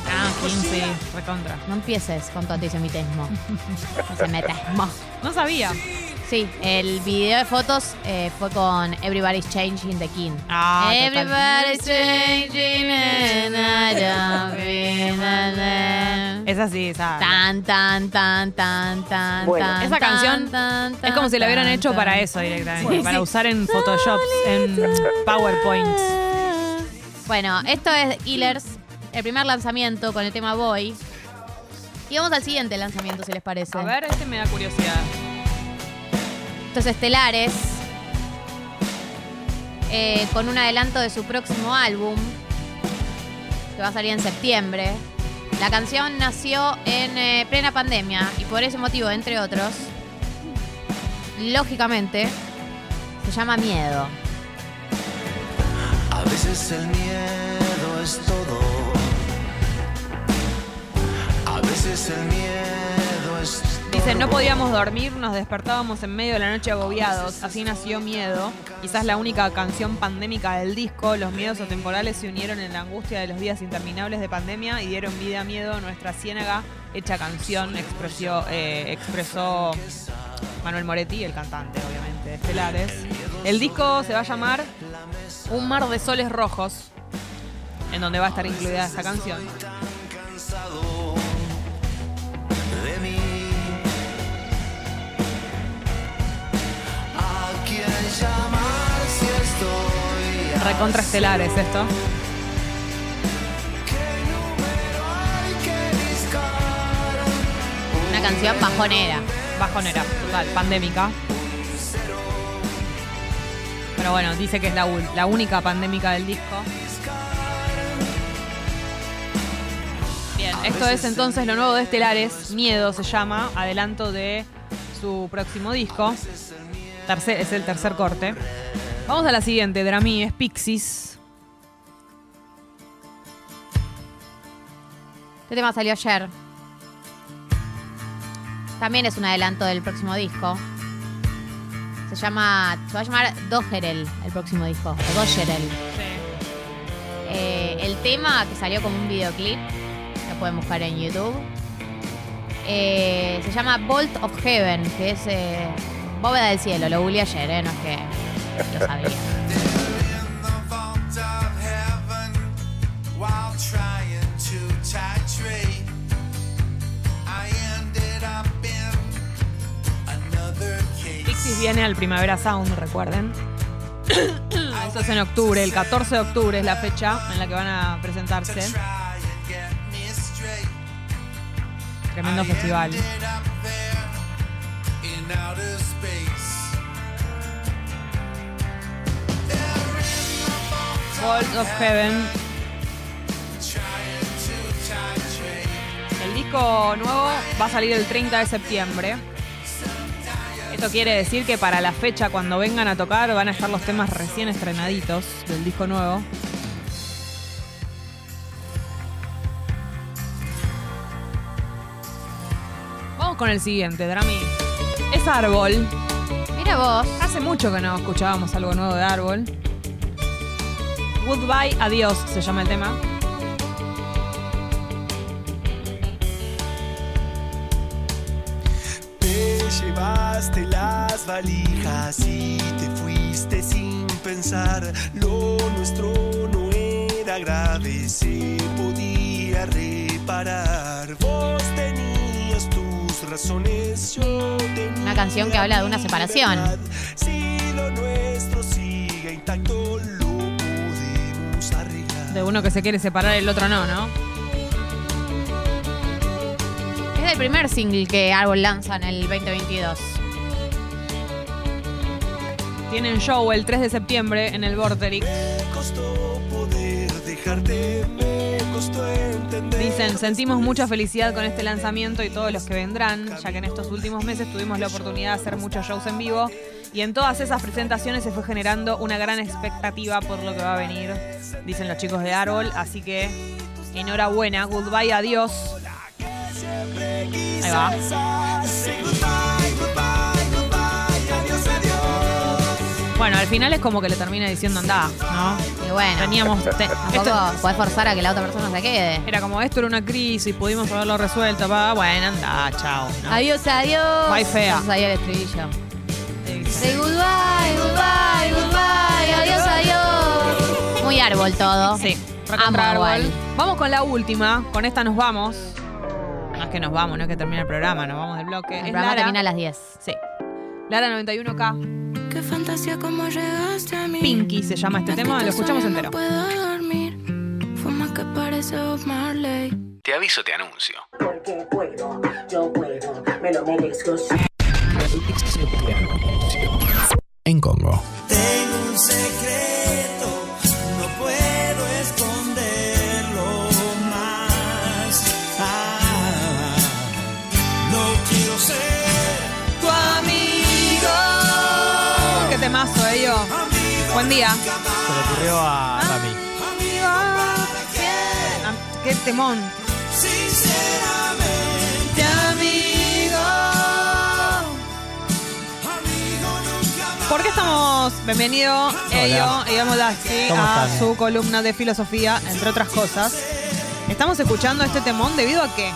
Ah, King, sí, recontra. No empieces con tu antisemitismo. No se metasmo. No sabía. Sí, el video de fotos eh, fue con Everybody's Changing the King. Ah, total. Everybody's changing and I don't feel alone. Esa sí, esa. Tan, tan, tan, tan, tan, Bueno, tan, esa canción tan, Es como si la hubieran tan, hecho tan. para eso directamente. Sí, para sí. usar en Photoshop, en PowerPoint. Bueno, esto es Healers, el primer lanzamiento con el tema Boy. Y vamos al siguiente lanzamiento, si les parece. A ver, este me da curiosidad. Esto es Estelares. eh, con un adelanto de su próximo álbum. Que va a salir en septiembre. La canción nació en eh, plena pandemia. Y por ese motivo, entre otros, lógicamente, se llama Miedo. A veces el miedo es todo. A veces el miedo es Dicen, no podíamos dormir, nos despertábamos en medio de la noche agobiados. Así nació Miedo. Quizás la única canción pandémica del disco. Los miedos atemporales se unieron en la angustia de los días interminables de pandemia y dieron vida a miedo. Nuestra ciénaga hecha canción expresó, eh, expresó Manuel Moretti, el cantante, obviamente, de Estelares. El disco se va a llamar Un mar de soles rojos, en donde va a estar incluida esta canción. ¿A quién llamar si estoy Recontra Estelares esto. Una canción bajonera. Bajonera, total, pandémica. Pero bueno, dice que es la única pandémica del disco. Bien, esto es entonces lo nuevo de Estelares. Miedo se llama, adelanto de su próximo disco. Tercer- es el tercer corte. Vamos a la siguiente, Drami, es Pixies. Este tema salió ayer. También es un adelanto del próximo disco. Se llama. Se va a llamar Dogerel, el próximo disco. O Dogerel. Eh, el tema que salió como un videoclip, lo pueden buscar en YouTube. eh, se llama Bolt of Heaven, que es eh, bóveda del cielo. Lo googleé ayer, ¿eh? No es que lo sabía. Pixies viene al Primavera Sound, recuerden. Eso es en octubre, el 14 de octubre es la fecha en la que van a presentarse. Tremendo festival. Of Heaven. El disco nuevo va a salir el 30 de septiembre. Esto quiere decir que para la fecha, cuando vengan a tocar, van a estar los temas recién estrenaditos del disco nuevo. Vamos con el siguiente, Drami. Es Árbol. Mira vos. Hace mucho que no escuchábamos algo nuevo de Árbol. Goodbye, adiós se llama el tema. Te llevaste las valijas y te fuiste sin pensar. Lo nuestro no era grave, se podía reparar. Vos tenías tus razones, yo tenía. Una canción que habla de una separación. Si lo nuestro sigue intacto, lo. De uno que se quiere separar, el otro no, ¿no? Es el primer single que Árbol lanza en el 2022. Tienen show el 3 de septiembre en el Vorterix. Dicen, sentimos mucha felicidad con este lanzamiento y todos los que vendrán, ya que en estos últimos meses tuvimos la oportunidad de hacer muchos shows en vivo y en todas esas presentaciones se fue generando una gran expectativa por lo que va a venir, dicen los chicos de Árbol, así que enhorabuena, goodbye, adiós. Ahí va. Bueno, al final es como que le termina diciendo andá, ¿no? Y bueno, Teníamos. te- esto- podés forzar a que la otra persona se quede. era como esto era una crisis, pudimos haberlo resuelto, pa, bueno, anda, chao. ¿no? Adiós, adiós. Bye, fea. El estribillo. Say goodbye, goodbye, goodbye, adiós, adiós. Muy árbol todo. Sí, Amo árbol. Vamos con la última, con esta nos vamos. No es que nos vamos, no es que termine el programa, nos vamos del bloque. El es programa Lara. termina a las 10. Sí. Lara 91K. Qué fantasía cómo llegaste a mí. Pinky se llama este tema, lo escuchamos entero. No puedo dormir. myself, Marley. Te aviso, te anuncio. Porque puedo, yo puedo, me lo merezco. En Congo. Tengo un secreto, no puedo esconderlo más. Ah, no quiero ser tu amigo. Qué temazo, ello. Buen día. Se le ocurrió a Cami. Ah, Qué temón. ¿Por qué estamos? Bienvenido, Ello, Ello Moldavsky, ¿Cómo a están? su columna de filosofía, entre otras cosas. Estamos escuchando este temón debido a qué?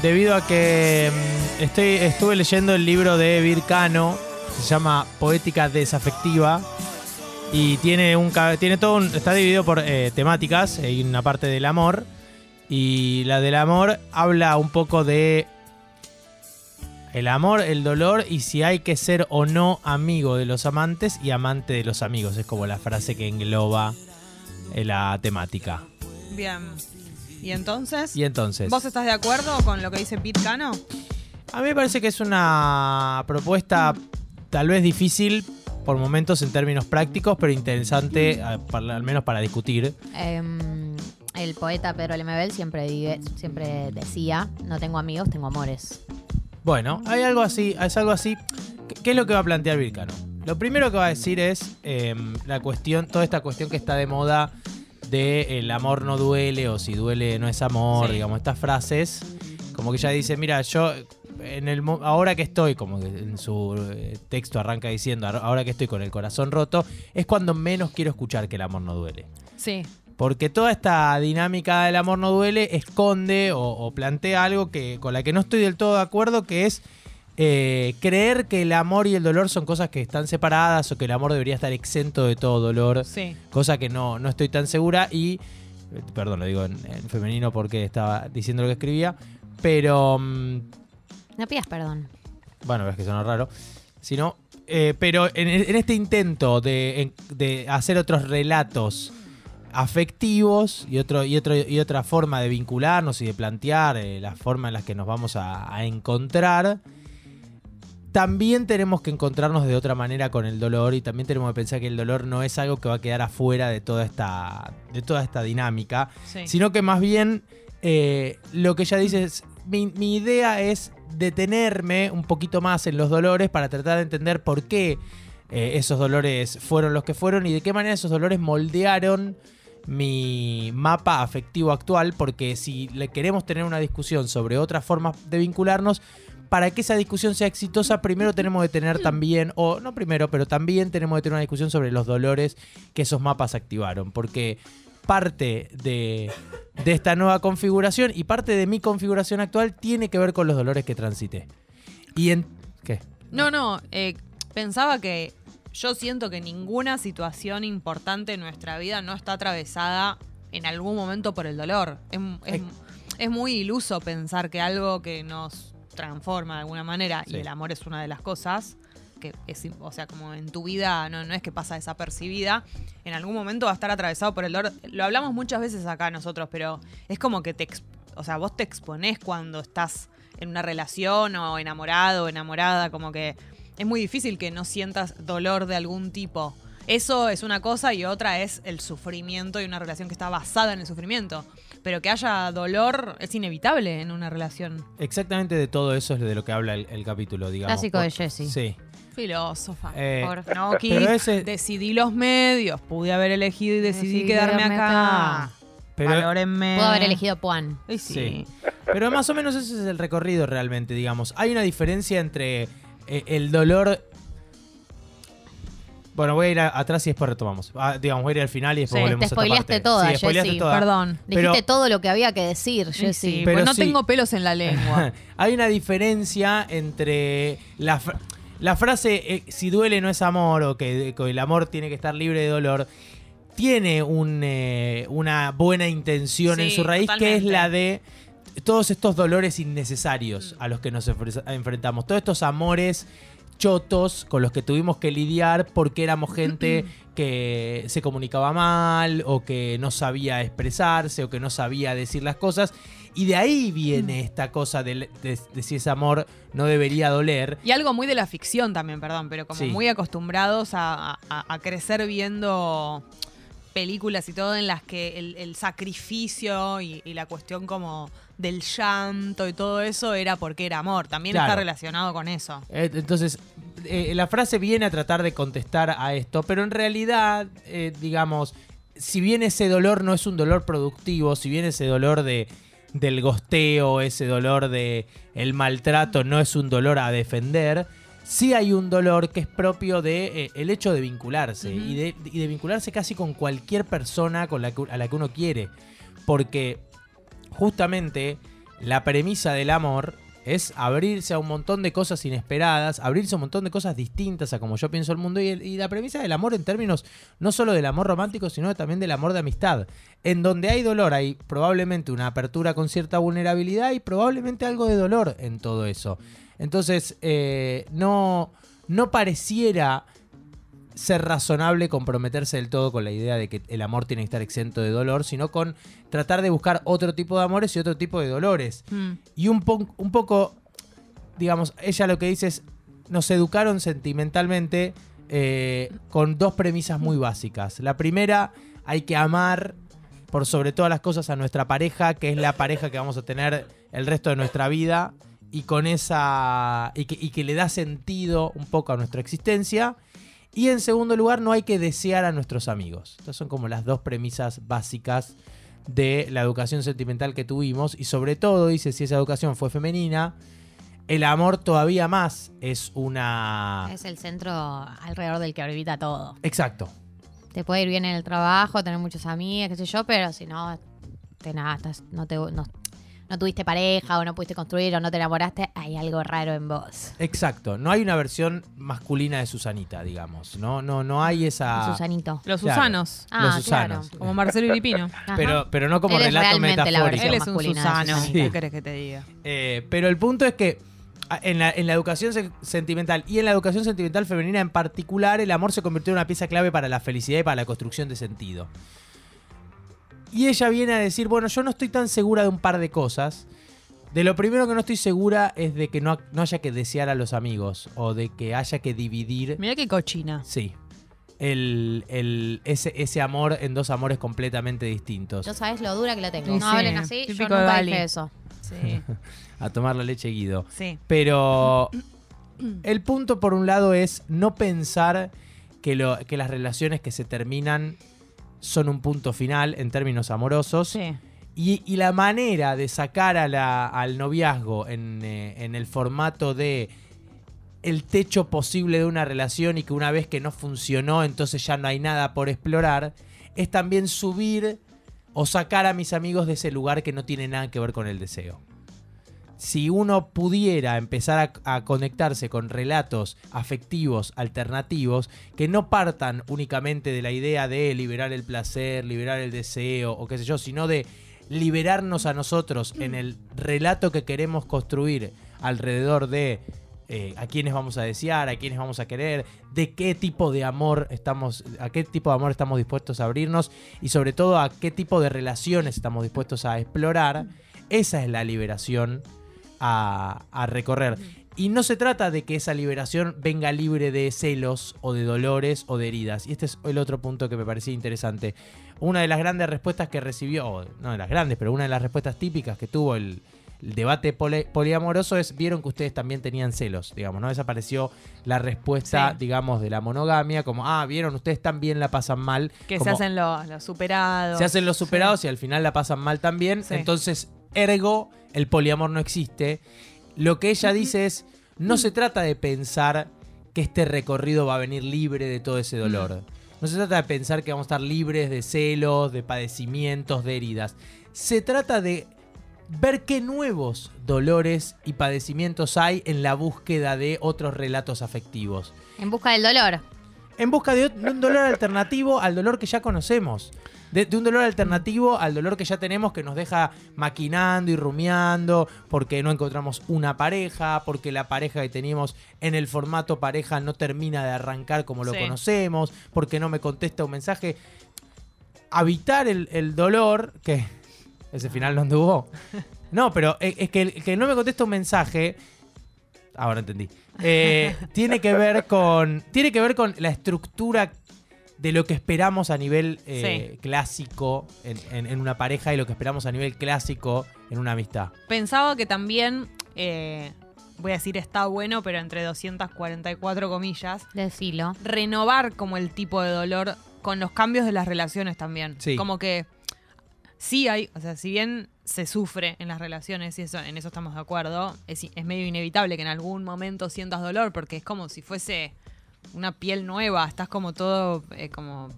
Debido a que mm, estoy, estuve leyendo el libro de Vircano, se llama Poética Desafectiva. Y tiene un tiene todo un- está dividido por eh, temáticas. Hay una parte del amor. Y la del amor habla un poco de el amor, el dolor y si hay que ser o no amigo de los amantes y amante de los amigos. Es como la frase que engloba eh, la temática. Bien. ¿Y entonces? Y entonces. ¿Vos estás de acuerdo con lo que dice Pete Cano? A mí me parece que es una propuesta tal vez difícil por momentos en términos prácticos, pero interesante eh, para- al menos para discutir. Em, el poeta Pedro Lemebel siempre, digue- siempre decía, no tengo amigos, tengo amores. Bueno, hay algo así, es algo así. ¿Qué, es lo que va a plantear Vircano? Lo primero que va a decir es em, la cuestión, toda esta cuestión que está de moda de el amor no duele o si duele no es amor, Sí. digamos, estas frases. Como que ella dice, mira, yo en el ahora que estoy, como que en su eh, texto arranca diciendo, "Ahora- ahora que estoy con el corazón roto, es cuando menos quiero escuchar que el amor no duele. Sí. Porque toda esta dinámica del amor no duele esconde o, o plantea algo que con la que no estoy del todo de acuerdo, que es eh, creer que el amor y el dolor son cosas que están separadas o que el amor debería estar exento de todo dolor. Sí. Cosa que no, no estoy tan segura y, perdón, lo digo en, en femenino porque estaba diciendo lo que escribía, pero... mm, No pidas perdón. bueno, es que suena raro. Sino, eh, pero en, en este intento de, de hacer otros relatos afectivos y, otro, y, otro, y otra forma de vincularnos y de plantear eh, la forma en la que nos vamos a, a encontrar, también tenemos que encontrarnos de otra manera con el dolor y también tenemos que pensar que el dolor no es algo que va a quedar afuera de toda esta, de toda esta dinámica, Sí. sino que más bien eh, lo que ella dice es, mi, mi idea es detenerme un poquito más en los dolores para tratar de entender por qué eh, esos dolores fueron los que fueron y de qué manera esos dolores moldearon mi mapa afectivo actual, porque si le queremos tener una discusión sobre otras formas de vincularnos, para que esa discusión sea exitosa, primero tenemos que tener también, o no primero, pero también tenemos que tener una discusión sobre los dolores que esos mapas activaron, porque parte de, de esta nueva configuración y parte de mi configuración actual tiene que ver con los dolores que transité. Y en... ¿Qué? No, no, eh, pensaba que yo siento que ninguna situación importante en nuestra vida no está atravesada en algún momento por el dolor. Es, es- es muy iluso pensar que algo que nos transforma de alguna manera, y el amor es una de las cosas, que es, o sea, como en tu vida no, no es que pasa desapercibida, en algún momento va a estar atravesado por el dolor. Lo hablamos muchas veces acá nosotros, pero es como que te, o sea, vos te exponés cuando estás en una relación o enamorado o enamorada, como que es muy difícil que no sientas dolor de algún tipo. Eso es una cosa y otra es el sufrimiento y una relación que está basada en el sufrimiento. Pero que haya dolor es inevitable en una relación. Exactamente de todo eso es de lo que habla el, el capítulo, digamos. Clásico de Jessie. Sí. Filósofa. Eh, Por no, ese- decidí los medios, pude haber elegido y decidí, Decidí quedarme acá. acá. Pero- Valórenme. Puedo haber elegido Puan. Sí. Sí. Pero más o menos ese es el recorrido realmente, digamos. Hay una diferencia entre el dolor... Bueno, voy a ir a- atrás y después retomamos. Ah, digamos, voy a ir al final y después Sí, volvemos te a esta spoileaste parte. toda, Sí, spoileaste toda. Perdón. Pero- Dijiste todo lo que había que decir, Sí, Jessy. sí, Pero pues no sí. tengo pelos en la lengua. Hay una diferencia entre la, la frase eh, si duele no es amor o que, que el amor tiene que estar libre de dolor. Tiene un, eh, una buena intención en su raíz que es la de todos estos dolores innecesarios a los que nos enfre- enfrentamos. Todos estos amores chotos con los que tuvimos que lidiar porque éramos gente que se comunicaba mal o que no sabía expresarse o que no sabía decir las cosas. Y de ahí viene esta cosa de, de- de si ese amor no debería doler. Y algo muy de la ficción también, perdón, pero como Sí. muy acostumbrados a, a- a crecer viendo películas y todo en las que el, el sacrificio y, y la cuestión como del llanto y todo eso era porque era amor. También Claro. está relacionado con eso. Eh, Entonces, eh, la frase viene a tratar de contestar a esto, pero en realidad, eh, digamos, si bien ese dolor no es un dolor productivo, si bien ese dolor de del gosteo, ese dolor de el maltrato no es un dolor a defender, sí hay un dolor que es propio de eh, el hecho de vincularse y, de, y de vincularse casi con cualquier persona con la que- a la que uno quiere, porque justamente la premisa del amor es abrirse a un montón de cosas inesperadas, abrirse a un montón de cosas distintas a como yo pienso el mundo. Y, la premisa del amor en términos no solo del amor romántico, sino también del amor de amistad. En donde hay dolor, hay probablemente una apertura con cierta vulnerabilidad y probablemente algo de dolor en todo eso. Entonces, eh, no, no pareciera ser razonable comprometerse del todo con la idea de que el amor tiene que estar exento de dolor, sino con tratar de buscar otro tipo de amores y otro tipo de dolores. Mm. Y un, po- un poco, digamos, ella lo que dice es, nos educaron sentimentalmente eh, con dos premisas muy básicas. La primera, hay que amar por sobre todas las cosas a nuestra pareja, que es la pareja que vamos a tener el resto de nuestra vida, y con esa. y que, y que le da sentido un poco a nuestra existencia. Y en segundo lugar, no hay que desear a nuestros amigos. Estas son como las dos premisas básicas de la educación sentimental que tuvimos. Y sobre todo, dice, si esa educación fue femenina, el amor todavía más es una... Es el centro alrededor del que orbita todo. Exacto. Te puede ir bien en el trabajo, tener muchos amigos, qué sé yo, pero si no, te nada, no, te, no, no tuviste pareja o no pudiste construir o no te enamoraste, hay algo raro en vos. Exacto. No hay una versión masculina de Susanita, digamos. No, no, no hay esa... Susanito. Los Claro. Susanos. Ah, Los Susanos. claro. Como Marcelo y Lipino. Pero, pero no como Él es relato realmente la metafórico. versión Él es un masculina de Susano. Susanita. ¿Qué Sí. querés que te diga? Eh, pero el punto es que a- en la, en la educación se- sentimental y en la educación sentimental femenina en particular, el amor se convirtió en una pieza clave para la felicidad y para la construcción de sentido. Y ella viene a decir, bueno, yo no estoy tan segura de un par de cosas. De lo primero que no estoy segura es de que no, no haya que desear a los amigos o de que haya que dividir. Mirá qué cochina. Sí. El, el- ese, ese amor en dos amores completamente distintos. Yo sabes lo dura que la tengo. Sí, no sí, hablen así, yo nunca Gali. dije eso. Sí. a tomar la leche Guido. Sí. Pero el punto por un lado es no pensar que, lo, que las relaciones que se terminan son un punto final en términos amorosos. Sí. Y, y la manera de sacar a la- al noviazgo en, eh, en el formato de el techo posible de una relación y que una vez que no funcionó, entonces ya no hay nada por explorar, es también subir o sacar a mis amigos de ese lugar que no tiene nada que ver con el deseo. Si uno pudiera empezar a, conectarse con relatos afectivos alternativos que no partan únicamente de la idea de liberar el placer, liberar el deseo o qué sé yo, sino de liberarnos a nosotros en el relato que queremos construir alrededor de eh, a quiénes vamos a desear, a quiénes vamos a querer, de qué tipo de amor estamos, a qué tipo de amor estamos dispuestos a abrirnos y sobre todo a qué tipo de relaciones estamos dispuestos a explorar. Esa es la liberación a, a recorrer. Y no se trata de que esa liberación venga libre de celos o de dolores o de heridas. Y este es el otro punto que me parecía interesante. Una de las grandes respuestas que recibió, no de las grandes, pero una de las respuestas típicas que tuvo el, el debate poli- poliamoroso es, vieron que ustedes también tenían celos, digamos, ¿no? Desapareció la respuesta, Sí. digamos, de la monogamia, como, ah, vieron, ustedes también la pasan mal. Que como- se hacen los, los superados. se hacen los superados y al final la pasan mal también. Sí. Entonces, ergo, el poliamor no existe. Lo que ella dice es, no se trata de pensar que este recorrido va a venir libre de todo ese dolor. No se trata de pensar que vamos a estar libres de celos, de padecimientos, de heridas. Se trata de ver qué nuevos dolores y padecimientos hay en la búsqueda de otros relatos afectivos. En busca del dolor. En busca de, un dolor alternativo al dolor que ya conocemos. De, de un dolor alternativo al dolor que ya tenemos que nos deja maquinando y rumiando porque no encontramos una pareja, porque la pareja que teníamos en el formato pareja no termina de arrancar como lo Sí. conocemos, porque no me contesta un mensaje. Habitar el, el dolor, que ese final no anduvo. No, pero es, es que el que no me contesta un mensaje, ahora entendí, eh, tiene que ver con tiene que ver con la estructura de lo que esperamos a nivel eh, clásico en, en- en una pareja y lo que esperamos a nivel clásico en una amistad. Pensaba que también, eh, voy a decir está bueno, pero entre 244 comillas, Decilo. renovar como el tipo de dolor con los cambios de las relaciones también. Sí. Como que sí hay, o sea, si bien se sufre en las relaciones y eso, en eso estamos de acuerdo, es, es medio inevitable que en algún momento sientas dolor porque es como si fuese una piel nueva, estás como todo eh, como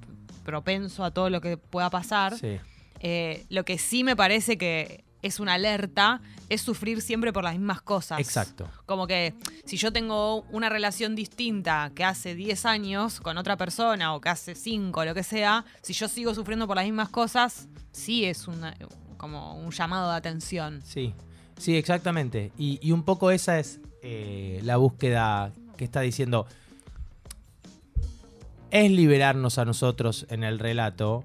propenso a todo lo que pueda pasar. Sí. Eh, lo que sí me parece que es una alerta es sufrir siempre por las mismas cosas. Exacto. Como que si yo tengo una relación distinta que hace 10 años con otra persona o que hace 5, lo que sea, si yo sigo sufriendo por las mismas cosas, sí es una, como un llamado de atención. Sí, sí, exactamente. Y, y un poco esa es eh, la búsqueda que está diciendo. Es liberarnos a nosotros en el relato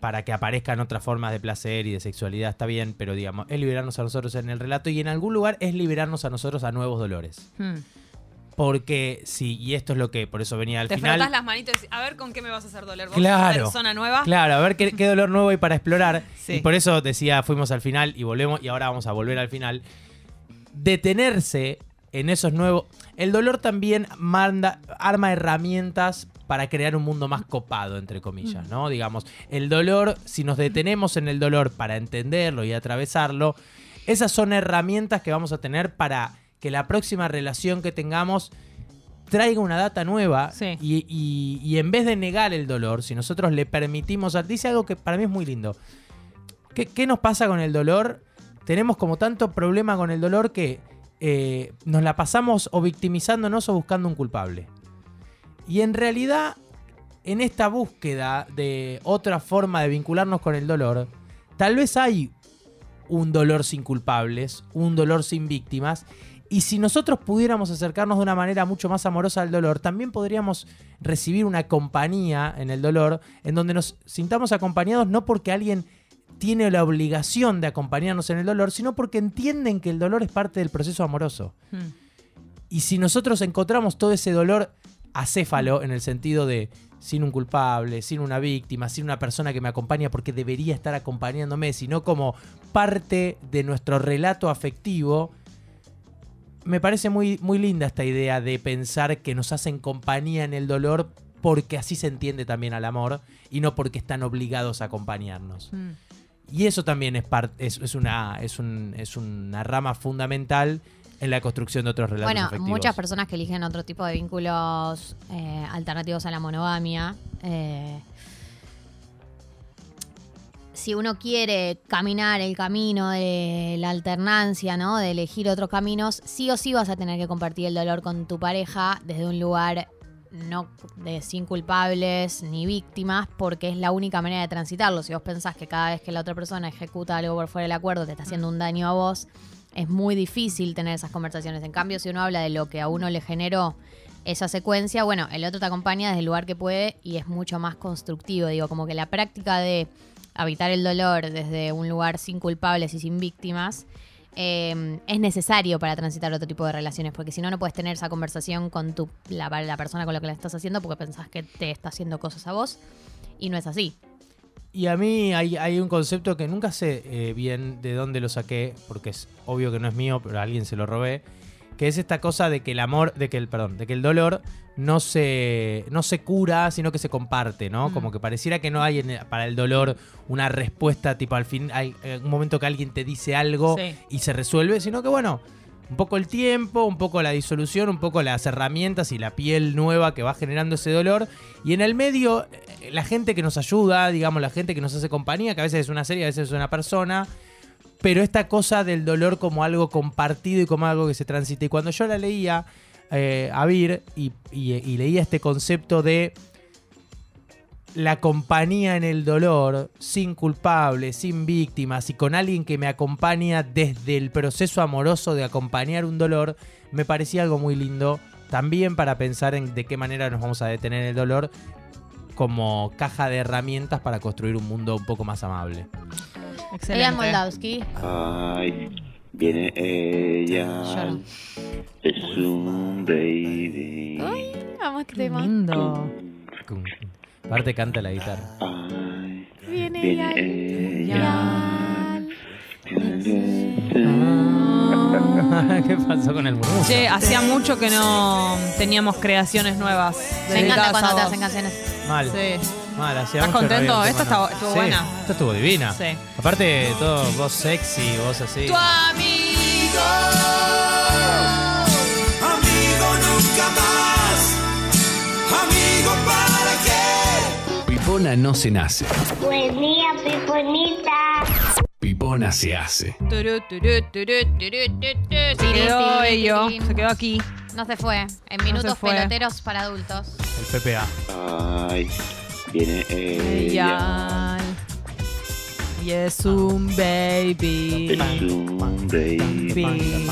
para que aparezcan otras formas de placer y de sexualidad, está bien, pero digamos, es liberarnos a nosotros en el relato y en algún lugar es liberarnos a nosotros a nuevos dolores. Hmm. Porque sí, y esto es lo que por eso venía al Te final. frotas las manitos y decís, a ver con qué me vas a hacer doler vos, Claro. persona nueva. Claro, a ver qué, qué dolor nuevo hay para explorar. Sí. Y por eso decía, fuimos al final y volvemos, y ahora vamos a volver al final. Detenerse en esos nuevos. El dolor también manda, arma herramientas para crear un mundo más copado, entre comillas, ¿no? Digamos, el dolor, si nos detenemos en el dolor para entenderlo y atravesarlo, esas son herramientas que vamos a tener para que la próxima relación que tengamos traiga una data nueva y, y- y en vez de negar el dolor, si nosotros le permitimos, dice algo que para mí es muy lindo. ¿Qué, qué nos pasa con el dolor? Tenemos como tanto problema con el dolor que eh, nos la pasamos o victimizándonos o buscando un culpable. Y en realidad, en esta búsqueda de otra forma de vincularnos con el dolor, tal vez hay un dolor sin culpables, un dolor sin víctimas. Y si nosotros pudiéramos acercarnos de una manera mucho más amorosa al dolor, también podríamos recibir una compañía en el dolor, en donde nos sintamos acompañados no porque alguien tiene la obligación de acompañarnos en el dolor, sino porque entienden que el dolor es parte del proceso amoroso. Hmm. Y si nosotros encontramos todo ese dolor acéfalo en el sentido de sin un culpable, sin una víctima, sin una persona que me acompaña porque debería estar acompañándome, sino como parte de nuestro relato afectivo, me parece muy, muy linda esta idea de pensar que nos hacen compañía en el dolor porque así se entiende también al amor y no porque están obligados a acompañarnos. Hmm. Y eso también es, es, es una, es, un- es una rama fundamental en la construcción de otros relatos Bueno, afectivos. muchas personas que eligen otro tipo de vínculos eh, alternativos a la monogamia. eh, si uno quiere caminar el camino de la alternancia, ¿no? De elegir otros caminos, sí o sí vas a tener que compartir el dolor con tu pareja desde un lugar no de sin culpables ni víctimas, porque es la única manera de transitarlo. Si vos pensás que cada vez que la otra persona ejecuta algo por fuera del acuerdo te está haciendo un daño a vos, es muy difícil tener esas conversaciones. En cambio, si uno habla de lo que a uno le generó esa secuencia, bueno, el otro te acompaña desde el lugar que puede y es mucho más constructivo. Digo, como que la práctica de habitar el dolor desde un lugar sin culpables y sin víctimas eh, es necesario para transitar otro tipo de relaciones, porque si no, no puedes tener esa conversación con tu, la, la persona con la que la estás haciendo porque pensás que te está haciendo cosas a vos y no es así. Y a mí hay, hay un concepto que nunca sé eh, bien de dónde lo saqué, porque es obvio que no es mío, pero a alguien se lo robé, que es esta cosa de que el amor, de que el, perdón, de que el dolor no se, no se cura, sino que se comparte, ¿no? Mm. Como que pareciera que no hay en- para el dolor una respuesta, tipo al fin, hay eh, un momento que alguien te dice algo Sí. y se resuelve, sino que bueno, un poco el tiempo, un poco la disolución, un poco las herramientas y la piel nueva que va generando ese dolor. Y en el medio, eh, la gente que nos ayuda, digamos, la gente que nos hace compañía, que a veces es una serie, a veces es una persona. Pero esta cosa del dolor como algo compartido y como algo que se transita. Y cuando yo la leía, eh, a Vir y, leía este concepto de la compañía en el dolor, sin culpables, sin víctimas y con alguien que me acompaña desde el proceso amoroso de acompañar un dolor, me parecía algo muy lindo. También para pensar en de qué manera nos vamos a detener el dolor como caja de herramientas para construir un mundo un poco más amable. Elian Moldavsky. Ay, viene ella. Es un baby. Ay, vamos que tema. Lindo. Aparte canta la guitarra. Viene Viene ya. ¿Qué pasó con el murmullo? Che, hacía mucho que no teníamos creaciones nuevas. Me encanta cuando te hacen canciones. Mal. Sí. Mal, hacía ¿Estás mucho contento? está- estuvo Sí, buena. Esta estuvo divina. Sí. Aparte, todo voz sexy, voz así. Tu. Amigo Pipona no se nace. Buen día, Piponita. Pipona se hace. Turú, turú, turú, turú, turú. Se quedó ello, se quedó aquí. No se fue. En minutos fue. peloteros para adultos. El PPA. Ay, viene ella. Y es un baby. Es un baby.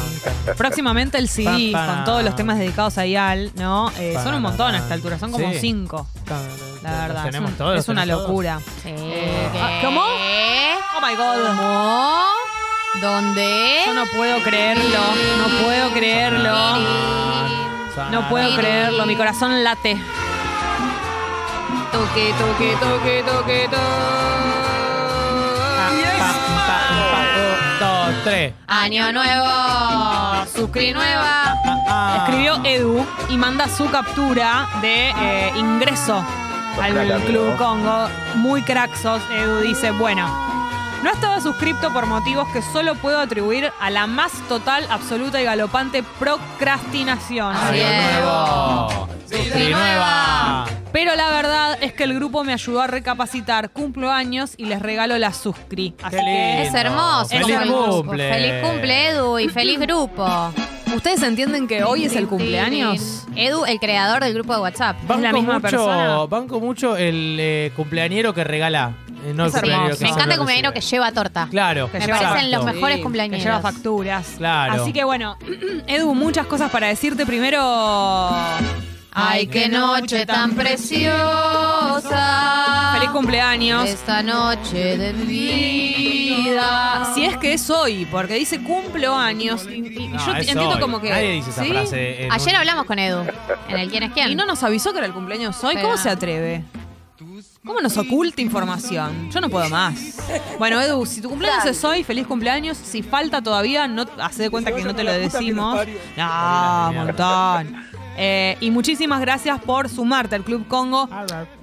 Próximamente el CD con todos los temas dedicados a Ial, ¿no? Eh, son un montón a esta altura, son como Sí. cinco. La Los verdad, tenemos es, un- todos, los es una todos. locura. Sí. Eh, ah, ¿Cómo? Oh my god. ¿Cómo? ¿Dónde? Yo no puedo creerlo, no puedo creerlo. No puedo creerlo, mi corazón late. Toque, toque, toque, toque, toque. Tres. Año nuevo. Suscri nueva. Ah. Escribió Edu y manda su captura de eh, ingreso al Crack, amigo. Club Congo. Muy craxos. Edu dice, bueno. No estaba suscripto por motivos que solo puedo atribuir a la más total, absoluta y galopante procrastinación. Es. nuevo. Suscri nueva. Pero la verdad es que el grupo me ayudó a recapacitar, cumplo años y les regalo la suscri. Así Qué que Es hermoso. Feliz el grupo. cumple. Feliz cumple, Edu, y feliz grupo. ¿Ustedes entienden que hoy es el cumpleaños? Edu, el creador del grupo de WhatsApp. Banco la misma mucho, persona? Banco mucho el eh, cumpleañero que regala. Eh, no el Es cumpleañero hermoso. que Me encanta el cumpleañero que lleva torta. Claro. Que Me lleva- parecen los mejores Sí, cumpleañeros. Que lleva facturas. Claro. Así que bueno, Edu, muchas cosas para decirte. Primero. Ay, qué noche tan preciosa. Feliz cumpleaños. Esta noche de vida. Si es que es hoy, porque dice cumplo años. Y, y No, yo es entiendo hoy. como que. Nadie dice esa ¿sí? frase. en Ayer un- hablamos con Edu en el quién es quién. Y no nos avisó que era el cumpleaños hoy. Pero- ¿Cómo se atreve? ¿Cómo nos oculta información? Yo no puedo más. Bueno, Edu, si tu cumpleaños es hoy, feliz cumpleaños. Si falta todavía, no hace de cuenta que no te lo decimos. No, un montón. Eh, y muchísimas gracias por sumarte al Club Congo.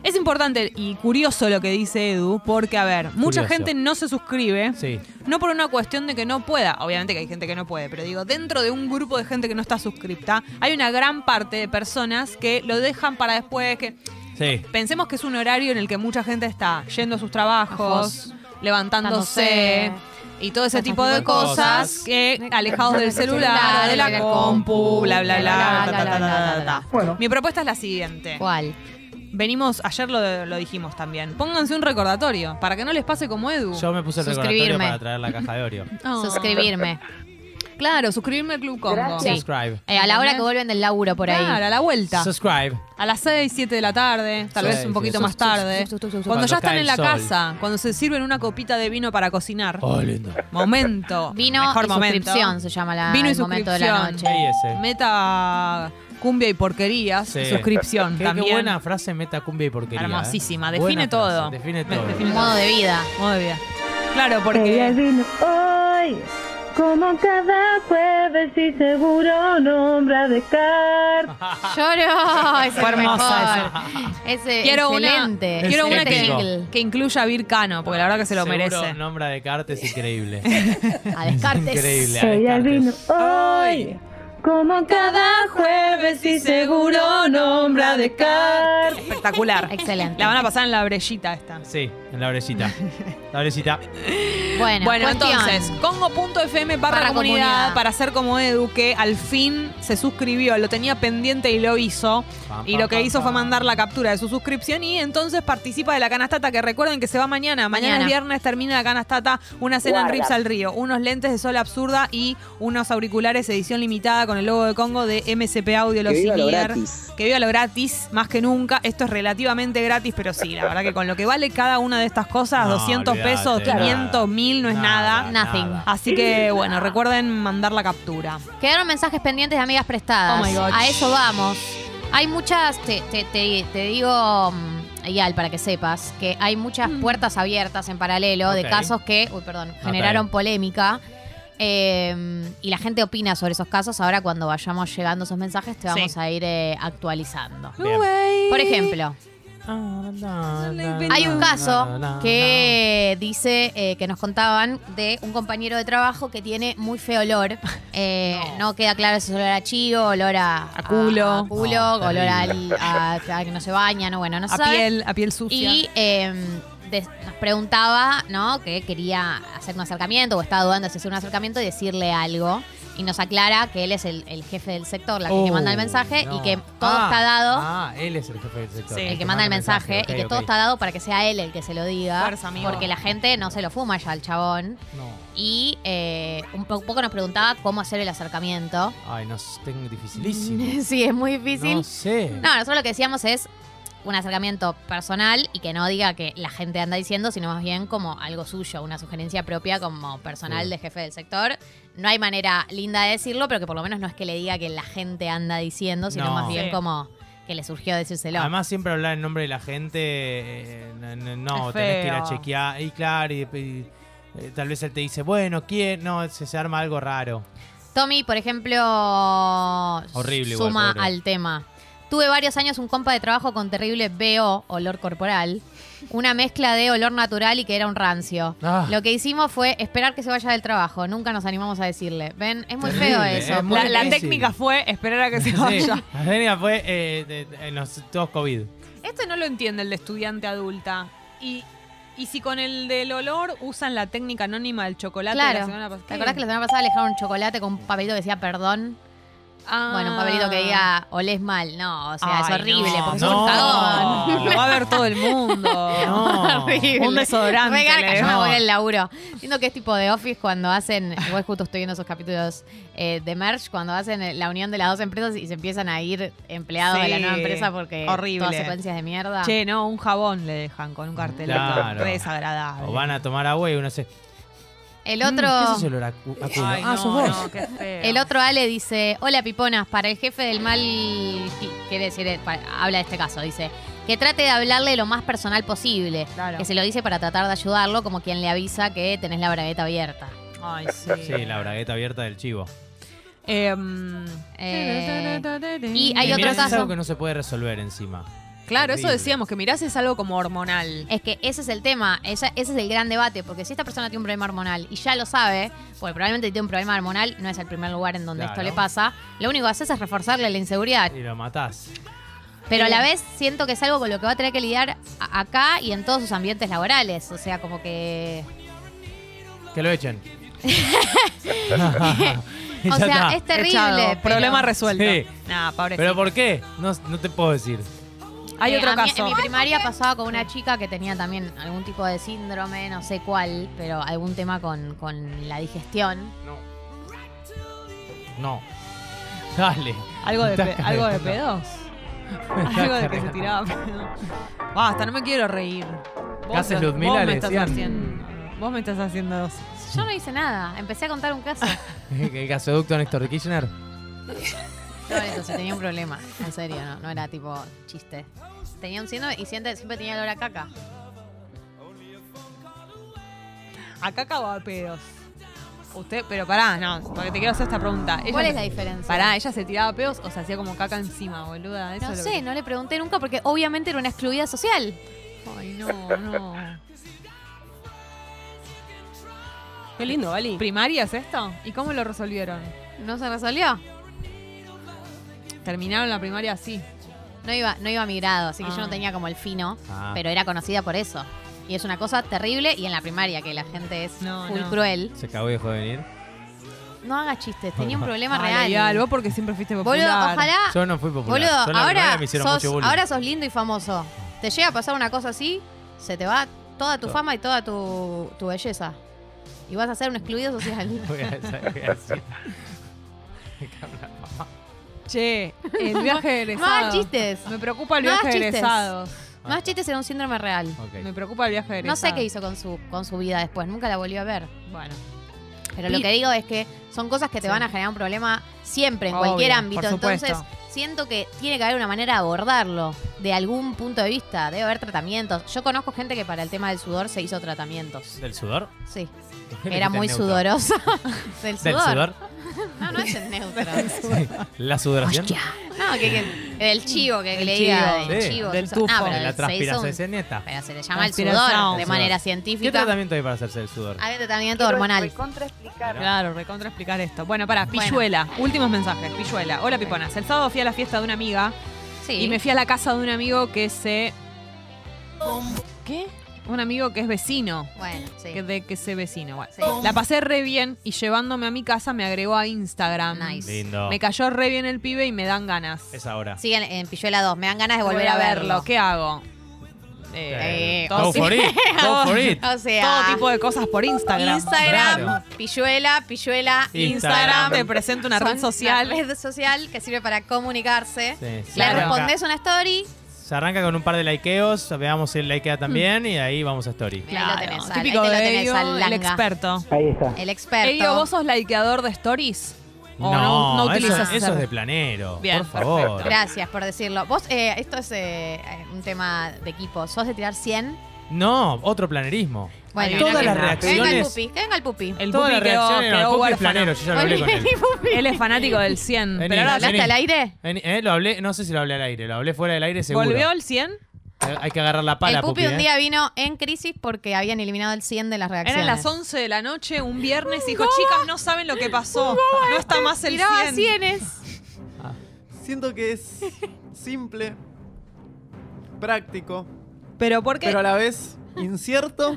Es importante y curioso lo que dice Edu, porque, a ver, mucha Curioso. gente no se suscribe. Sí. No por una cuestión de que no pueda, obviamente que hay gente que no puede, pero digo, dentro de un grupo de gente que no está suscripta, hay una gran parte de personas que lo dejan para después, que Sí. pensemos que es un horario en el que mucha gente está yendo a sus trabajos, levantándose Levantándose. y todo ese tipo de cosas. que alejados del celular, de la compu, bla bla bla, ta. Mi propuesta es la siguiente. ¿Cuál? Venimos, ayer lo, lo dijimos también. Pónganse un recordatorio para que no les pase como Edu. Yo me puse el recordatorio para traer la caja de Oreo. Oh. Suscribirme. Claro, suscribirme al Club Congo. Sí. Subscribe. Eh, a la hora que vuelven del laburo por ahí. Claro, a la vuelta. Subscribe. A las 6, 7 de la tarde, tal Sí, vez un sí, poquito sí. más tarde. Cuando Cuando ya están cae en el la sol. casa, cuando se sirven una copita de vino para cocinar. Oh, lindo. Momento. Vino mejor y momento. suscripción se llama la, Vino y el momento de la suscripción. noche. Ese. Meta cumbia y porquerías. Sí. Suscripción Qué, qué también. buena frase meta cumbia y porquería. ¿eh? Hermosísima. Buena Define frase, todo. Define Me- todo. define Modo de vida. Modo de vida. Claro, porque. vino hoy, como cada jueves y seguro nombra de car. Lloro. Ese Fue es hermosa mejor. Ese Quiero una, excelente. quiero una que, que incluya a Vircano, porque la verdad que se lo Seguro merece. nombra de Cartes increíble. A Descartes. Increíble. a Ella Descartes. vino hoy, como cada jueves y seguro nombra de car. Espectacular. Excelente. La van a pasar en la brellita esta. Sí, en la orejita. La orejita. Bueno, Bueno, cuestión. entonces, congo.fm barra Barra comunidad, comunidad. para ser como Edu, que al fin se suscribió, lo tenía pendiente y lo hizo. Y lo que hizo fue mandar la captura de su suscripción y entonces participa de la canastata, que recuerden que se va mañana. Mañana, Mañana. es viernes, termina la canastata, una cena en. Rips al Río, unos lentes de sol absurda y unos auriculares edición limitada con el logo de Congo de MCP Audio Los Que viva lo gratis. Que viva lo gratis, más que nunca. Esto es relativamente gratis, pero sí, la verdad que con lo que vale cada una de estas cosas, No, 200 olvídate, pesos, nada. 500, 1000, no es nada. Nothing. Así que, bueno, recuerden mandar la captura. Quedaron mensajes pendientes de amigas prestadas. Oh my God. A eso vamos. Hay muchas, te, te- te- te digo, mm, Yal, para que sepas, que hay muchas Mm. puertas abiertas en paralelo de Ok. casos que, uy, perdón, generaron polémica. eh, y la gente opina sobre esos casos. Ahora, cuando vayamos llegando esos mensajes, te vamos a ir eh, actualizando. Bien. Por ejemplo, hay un caso que dice que nos contaban de un compañero de trabajo que tiene muy feo olor. Eh, no. queda claro si es olor a chivo, olor a, A culo. a culo, No, olor al- a, que no se baña, no, bueno, no se A sabe. piel, a piel sucia. Y eh, nos preguntaba, ¿no? Que quería hacer un acercamiento o estaba dudando si hacer un acercamiento y decirle algo. Y nos aclara que él es el, el jefe del sector, la que Oh, manda el mensaje no. y que todo Ah, está dado. Ah, él es el jefe del sector. Sí, el que manda el mensaje, y que todo está dado para que sea él el que se lo diga. Amigo. porque la gente no se lo fuma ya al chabón. No. Y eh, un po- poco nos preguntaba cómo hacer el acercamiento. Ay, no, es tengo dificilísimo. sí, es muy difícil. No sé. No, nosotros lo que decíamos es un acercamiento personal y que no diga que la gente anda diciendo, sino más bien como algo suyo, una sugerencia propia como personal Sí. de jefe del sector. No hay manera linda de decirlo, pero que por lo menos no es que le diga que la gente anda diciendo, sino No. más bien Sí. como que le surgió decírselo. Además, siempre hablar en nombre de la gente, eh, no, no, no, Es tenés que ir a feo. chequear. Y claro, y, y, eh, tal vez él te dice, bueno, ¿quién? No, se, se arma algo raro. Tommy, por ejemplo, Horrible igual, suma pobre. al tema. Tuve varios años un compa de trabajo con terrible BO, olor corporal, una mezcla de olor natural y que era un rancio. Ah. Lo que hicimos fue esperar que se vaya del trabajo, nunca nos animamos a decirle. ¿Ven? Es muy feo eso. es muy La, la difícil. técnica fue esperar a que se Sí, vaya. la técnica fue eh, de- de- en los todos COVID. Este no lo entiende el de estudiante adulta. Y, y si con el del olor usan la técnica anónima del chocolate de la Claro. semana pasada. ¿Te acordás que la semana pasada le dejaron un chocolate con un papelito que decía perdón? Bueno, un papelito que diga olés mal. No, o sea, es horrible no, porque no. sos un cagón. Lo va a ver todo el mundo. No. Horrible. Un desodorante. Re garca, le yo me voy al laburo. Siento que es tipo de Office cuando hacen, igual justo estoy viendo esos capítulos eh, de Merch, cuando hacen eh, la unión de las dos empresas y se empiezan a ir empleados de la Sí, nueva empresa porque horrible. todas secuencias de mierda. Che, no, un jabón le dejan con un cartelito. Claro. Re desagradable. O van a tomar agua y uno se. El otro... Mm, ¿Qué es ese olor a, cu- a culo? Ay, ah, no, sos vos. no, qué feo. El otro Ale dice, hola piponas, para el jefe del mal, qui- quiere decir, eh, pa- habla de este caso, dice, que trate de hablarle lo más personal posible, Claro. que se lo dice para tratar de ayudarlo, como quien le avisa que tenés la bragueta abierta. Ay, sí. Sí, la bragueta abierta del chivo. Em, Eh, y hay Y otro mirá si es caso. algo que no se puede resolver encima. Claro, eso decíamos, que mirás es algo como hormonal. Es que ese es el tema, ese es el gran debate, porque si esta persona tiene un problema hormonal y ya lo sabe, porque probablemente tiene un problema hormonal, no es el primer lugar en donde Claro. esto le pasa, lo único que haces es reforzarle la inseguridad. Y lo matás. Pero a la vez siento que es algo con lo que va a tener que lidiar acá y en todos sus ambientes laborales. O sea, como que. Que lo echen. O sea, es terrible. Echado, pero- Problema resuelto. Sí. Nah, pobrecito. ¿Pero por qué? No, no te puedo decir. Hay Eh, otro a mí- caso. en mi primaria pasaba con una chica que tenía también algún tipo de síndrome, no sé cuál, pero algún tema con, con la digestión. No. Dale. ¿Algo de, Estás pe- ¿algo de pedos? Algo de que se tiraba pedo. Basta, no me quiero reír. ¿Qué haces, te- Ludmila? Vos Le me estás decían. haciendo. Vos me estás haciendo. Yo no hice nada, empecé a contar un caso. El gasoducto Néstor Kirchner. No, eso sí, tenía un problema, en serio, no, no era tipo chiste. Tenía un síndrome y siempre, siempre tenía olor a caca. ¿A caca o a pedos? Usted, pero pará, no, porque te quiero hacer esta pregunta. Ella ¿Cuál es la diferencia? Pará, ¿ella se tiraba pedos o se hacía como caca encima, boluda? Eso No es lo sé, que- no le pregunté nunca porque obviamente era una excluida social. Ay, no, no. Qué lindo, Vali. ¿Primaria es esto? ¿Y cómo lo resolvieron? ¿No se resolvió? Terminaron la primaria así. no iba, no iba a mi grado, así que yo Ah. no tenía como el fino, Ah. pero era conocida por eso. Y es una cosa terrible y en la primaria que la gente es No, full no. cruel. Se dejó de venir. No hagas chistes, tenía un problema real. Vial, vos porque siempre fuiste popular. Boludo, ojalá. Yo no fui popular. Boludo, ahora primaria me hicieron sos, mucho ahora sos lindo y famoso. Te llega a pasar una cosa así, se te va toda tu Todo. fama y toda tu, tu belleza. Y vas a ser un excluido social. Voy a voy a decir. Che, el viaje de egresados. chistes. Me preocupa el viaje de chistes. egresados. Hagas chistes en un síndrome real. Ok. Me preocupa el viaje de No egresados. sé qué hizo con su, con su vida después, nunca la volvió a ver. Bueno. Pero lo Pi- que digo es que son cosas que te Sí. van a generar un problema siempre, en Obvio, cualquier por ámbito. supuesto. Entonces, siento que tiene que haber una manera de abordarlo de algún punto de vista. Debe haber tratamientos. Yo conozco gente que para el tema del sudor se hizo tratamientos. ¿Del sudor? Sí. Era muy sudorosa. del sudor. ¿Del sudor? No, no es el neutro. ¿La sudoración? No, que, que- del chivo, que, Del le diga chivo. del Sí. chivo. Del hizo- tufo. Pero la se hizo transpiración un- neta. Pero se le llama el Transpiración. sudor de manera ¿Qué científica. tratamiento hay para hacerse el sudor? Hay tratamiento hormonal. Claro, recontra explicar esto. Bueno, para, Bueno. Pilluela. Últimos mensajes. Pilluela. Hola, Piponas. El sábado fui a la fiesta de una amiga Sí. y me fui a la casa de un amigo que se. ¿Qué? Un amigo que es vecino. Bueno, sí. Que de que se vecino. Bueno. Sí. La pasé re bien y llevándome a mi casa me agregó a Instagram. Nice. Lindo. Me cayó re bien el pibe y me dan ganas. Es ahora. Siguen en Pilluela 2. Me dan ganas de volver a verlo. ¿Qué hago? Eh, Go for it, go for it. O sea, Todo tipo de cosas por Instagram. Instagram, Claro. Pilluela, Pilluela, Instagram. Instagram. Te presento una Son red social. Una red social que sirve para comunicarse. Sí, Le se arranca- respondes una story. Se arranca con un par de likeos, veamos si él likea también y ahí vamos a story. Ahí lo tenés, al- típico ahí te lo de tenés Elio, al el langa. experto. Ahí está. El experto. Elio, ¿vos sos likeador de stories? ¿O No, no, no eso, utilizas eso esa- es de planero. Bien, por favor. perfecto. Gracias por decirlo. Vos, eh, esto es eh, eh, un tema de equipo. ¿Sos de tirar 100? No, otro planerismo. Bueno, Todas las venga. Que venga el reacciones. pupi, que venga el pupi. El Todas pupi las quedó, reacciones. No, el quedó pupi es huérfano. planero, yo ya lo hablé con él. Él es fanático del 100. Vení, pero ahora ¿Hablaste vení. al aire? Vení, eh, lo hablé, no sé si lo hablé al aire, lo hablé fuera del aire seguro. ¿Volvió el 100? Eh, Hay que agarrar la pala, el pupi, Pupi, un eh. día vino en crisis porque habían eliminado el 100 de las reacciones. Eran las 11 de la noche, un viernes, y dijo, chicas, no saben lo que pasó. No está más el Tiraba 100. cienes. Siento que es simple, práctico, Pero ¿por qué? pero a la vez incierto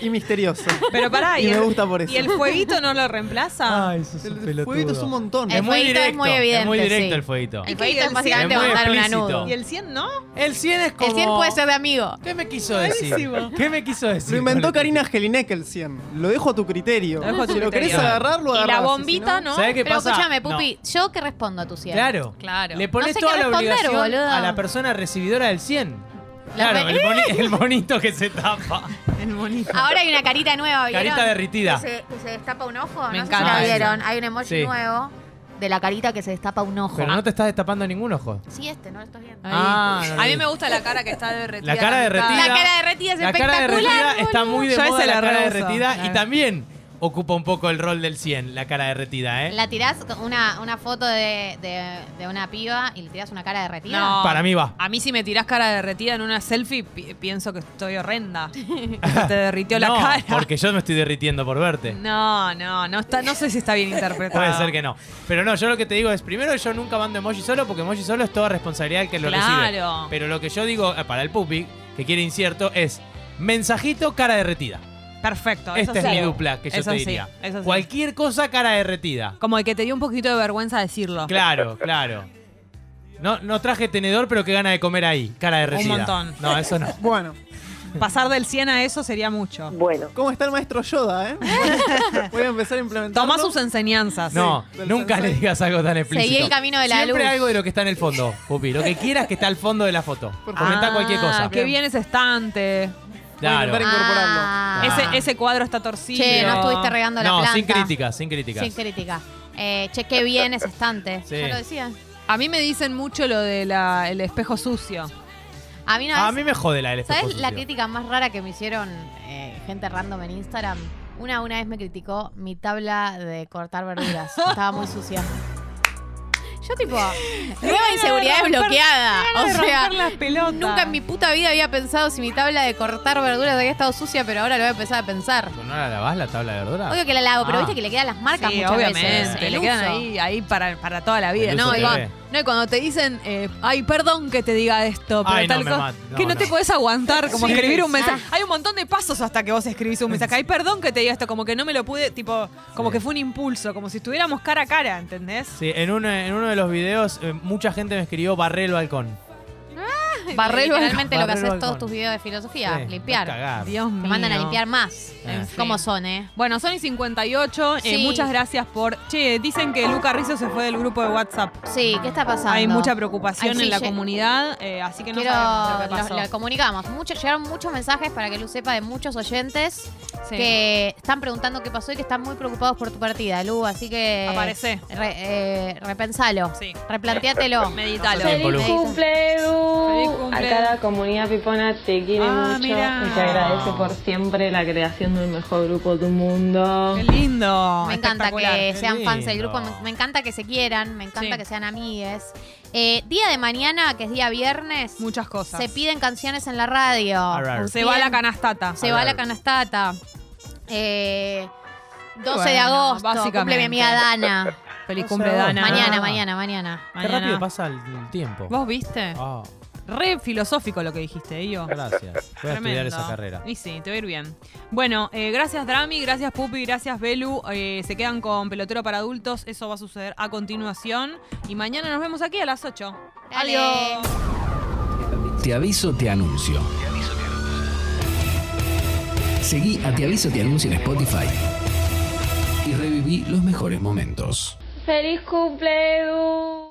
y misterioso. Pero pará, y ¿y, me el, gusta por eso. ¿y el fueguito no lo reemplaza? Ay, sos un El fueguito es un montón. El Es muy fueguito es directo, muy evidente, Es muy directo sí. el fueguito. El ¿Y fueguito es básicamente? Es mandar una nudo. ¿Y el 100 no? El 100 es como... El 100 puede ser de amigo. ¿Qué me quiso decir? ¿Qué me quiso decir? Lo inventó Karina Gelinek el 100. Lo dejo a tu criterio. Lo dejo a tu si lo criterio. querés agarrar, lo Y agarrás. la si bombita, ¿no? ¿Sabés qué Pero pasa? escúchame, No. Pupi, ¿yo qué respondo a tu 100? Claro. Claro. Le pones No sé toda la obligación boludo. a la persona recibidora del 100. La Claro, el, boni- el monito que se tapa. El bonito. Ahora hay una carita nueva, ¿vieron? Carita derritida. Que se, que se destapa un ojo. Me no encanta sé si la vieron. Hay un emoji Sí. nuevo de la carita que se destapa un ojo. Pero no te estás destapando ningún ojo. Sí, este, no lo estás viendo. Ahí. Ah, no lo a mí me gusta la cara que está derretida. La cara mitad. derretida. La cara derretida es La cara espectacular, derretida está muy de Yo moda la la cara derretida y La- también ocupa un poco el rol del 100, la cara derretida, ¿eh? La tirás una, una foto de, de, de una piba y le tirás una cara derretida. No. Para mí va. A mí si me tirás cara derretida en una selfie, pi- pienso que estoy horrenda. Te derritió la no, cara. porque yo me estoy derritiendo por verte. No, no, no está, no sé si está bien interpretado. Puede ser que no. Pero no, yo lo que te digo es, primero yo nunca mando emoji solo porque emoji solo es toda responsabilidad del que lo Claro. recibe. Pero lo que yo digo eh, para el pupi, que quiere incierto, es mensajito cara derretida. Perfecto. eso Esta es sí. mi dupla que yo Eso te sí, diría. eso sí. Cualquier cosa cara derretida. Como el que te dio un poquito de vergüenza decirlo. Claro, claro. No, no traje tenedor, pero qué gana de comer ahí. Cara derretida. montón. No, eso no. Bueno, Pasar del 100 a eso sería mucho. Bueno, ¿cómo está el maestro Yoda, eh? Voy a empezar a implementar. Tomá sus enseñanzas. No, nunca sensei. le digas algo tan explícito. Seguí el camino de la Siempre luz. algo de lo que está en el fondo, Pupi. Lo que quieras que está al fondo de la foto. Comenta Ah, cualquier cosa. Qué bien ese estante. Claro. Voy a intentar incorporarlo. Ah. Ese, ese cuadro está torcido. Che, no estuviste regando la No, planta. sin críticas, sin críticas. Sin crítica. Eh, che, qué bien ese estante. Sí. Ya lo decía. A mí me dicen mucho lo del espejo sucio. A mí una A vez- mí me jode la del espejo ¿Sabes la sucio. crítica más rara que me hicieron eh, gente random en Instagram? Una una vez me criticó mi tabla de cortar verduras. Estaba muy sucia. Yo tipo, nueva inseguridad desbloqueada. me O sea, romper las pelotas. nunca en mi puta vida había pensado si mi tabla de cortar verduras había estado sucia, pero ahora lo voy a empezar a pensar. ¿No la lavás la tabla de verdura? Obvio que la lavo, pero Ah. viste que le quedan las marcas Sí, muchas obviamente. veces. El le quedan uso. ahí, ahí para, para toda la vida. El No, uso te va- ve. No, y cuando te dicen, eh, ay, perdón que te diga esto, pero Ay, no, tal me cosa, mat- no, que no, te puedes aguantar, como Sí. escribir un mensaje. Ah. Hay un montón de pasos hasta que vos escribís un mensaje. Ay, perdón que te diga esto, como que no me lo pude, tipo, como que fue un impulso, como si estuviéramos cara a cara, ¿entendés? Sí, en uno, en uno de los videos eh, mucha gente me escribió barré el balcón. Balcón. Literalmente lo que haces todos tus videos de filosofía, Sí, limpiar. cagar. Dios mío. Te mandan a limpiar más. Eh. ¿Cómo son, eh? Bueno, Sony 58, eh, Sí. muchas gracias por... Che, dicen que Luca Rizzo se fue del grupo de WhatsApp. Sí, ¿qué está pasando? Hay mucha preocupación Ay, sí, en la ye- comunidad, eh, así que no Quiero, sabemos lo que lo, pasó. lo comunicamos. Mucho, llegaron muchos mensajes para que Lu sepa de muchos oyentes Sí. que están preguntando qué pasó y que están muy preocupados por tu partida, Lu. Así que. Aparece. re- eh, repensalo. Sí. Replantéatelo. Meditalo. Medita- cumple, Edu. Feliz cumple. A cada comunidad pipona te quiere Ah, mucho mira. y te agradece por siempre la creación del mejor grupo del mundo. Qué lindo. Me encanta que sean fans del grupo, me, me encanta que se quieran, me encanta Sí. que sean amigues. Eh, día de mañana, que es día viernes, Muchas cosas. se piden canciones en la radio. Arrar. Se va la canastata. Se va la canastata. Eh, 12 de agosto, cumple mi amiga Dana. Feliz 12 cumple. Dana. Mañana, mañana, mañana. Qué Mañana. rápido pasa el, el tiempo. ¿Vos viste? Ah, Re filosófico lo que dijiste, yo. gracias. Voy a estudiar esa carrera. Y sí, te va a ir bien. Bueno, eh, gracias Drami, gracias Pupi, gracias Belu. Eh, se quedan con Pelotero para adultos. Eso va a suceder a continuación. Y mañana nos vemos aquí a las 8. Dale. Adiós. Te aviso, te anuncio. Seguí a Te aviso, te anuncio en Spotify. Y reviví los mejores momentos. ¡Feliz cumple, Edu!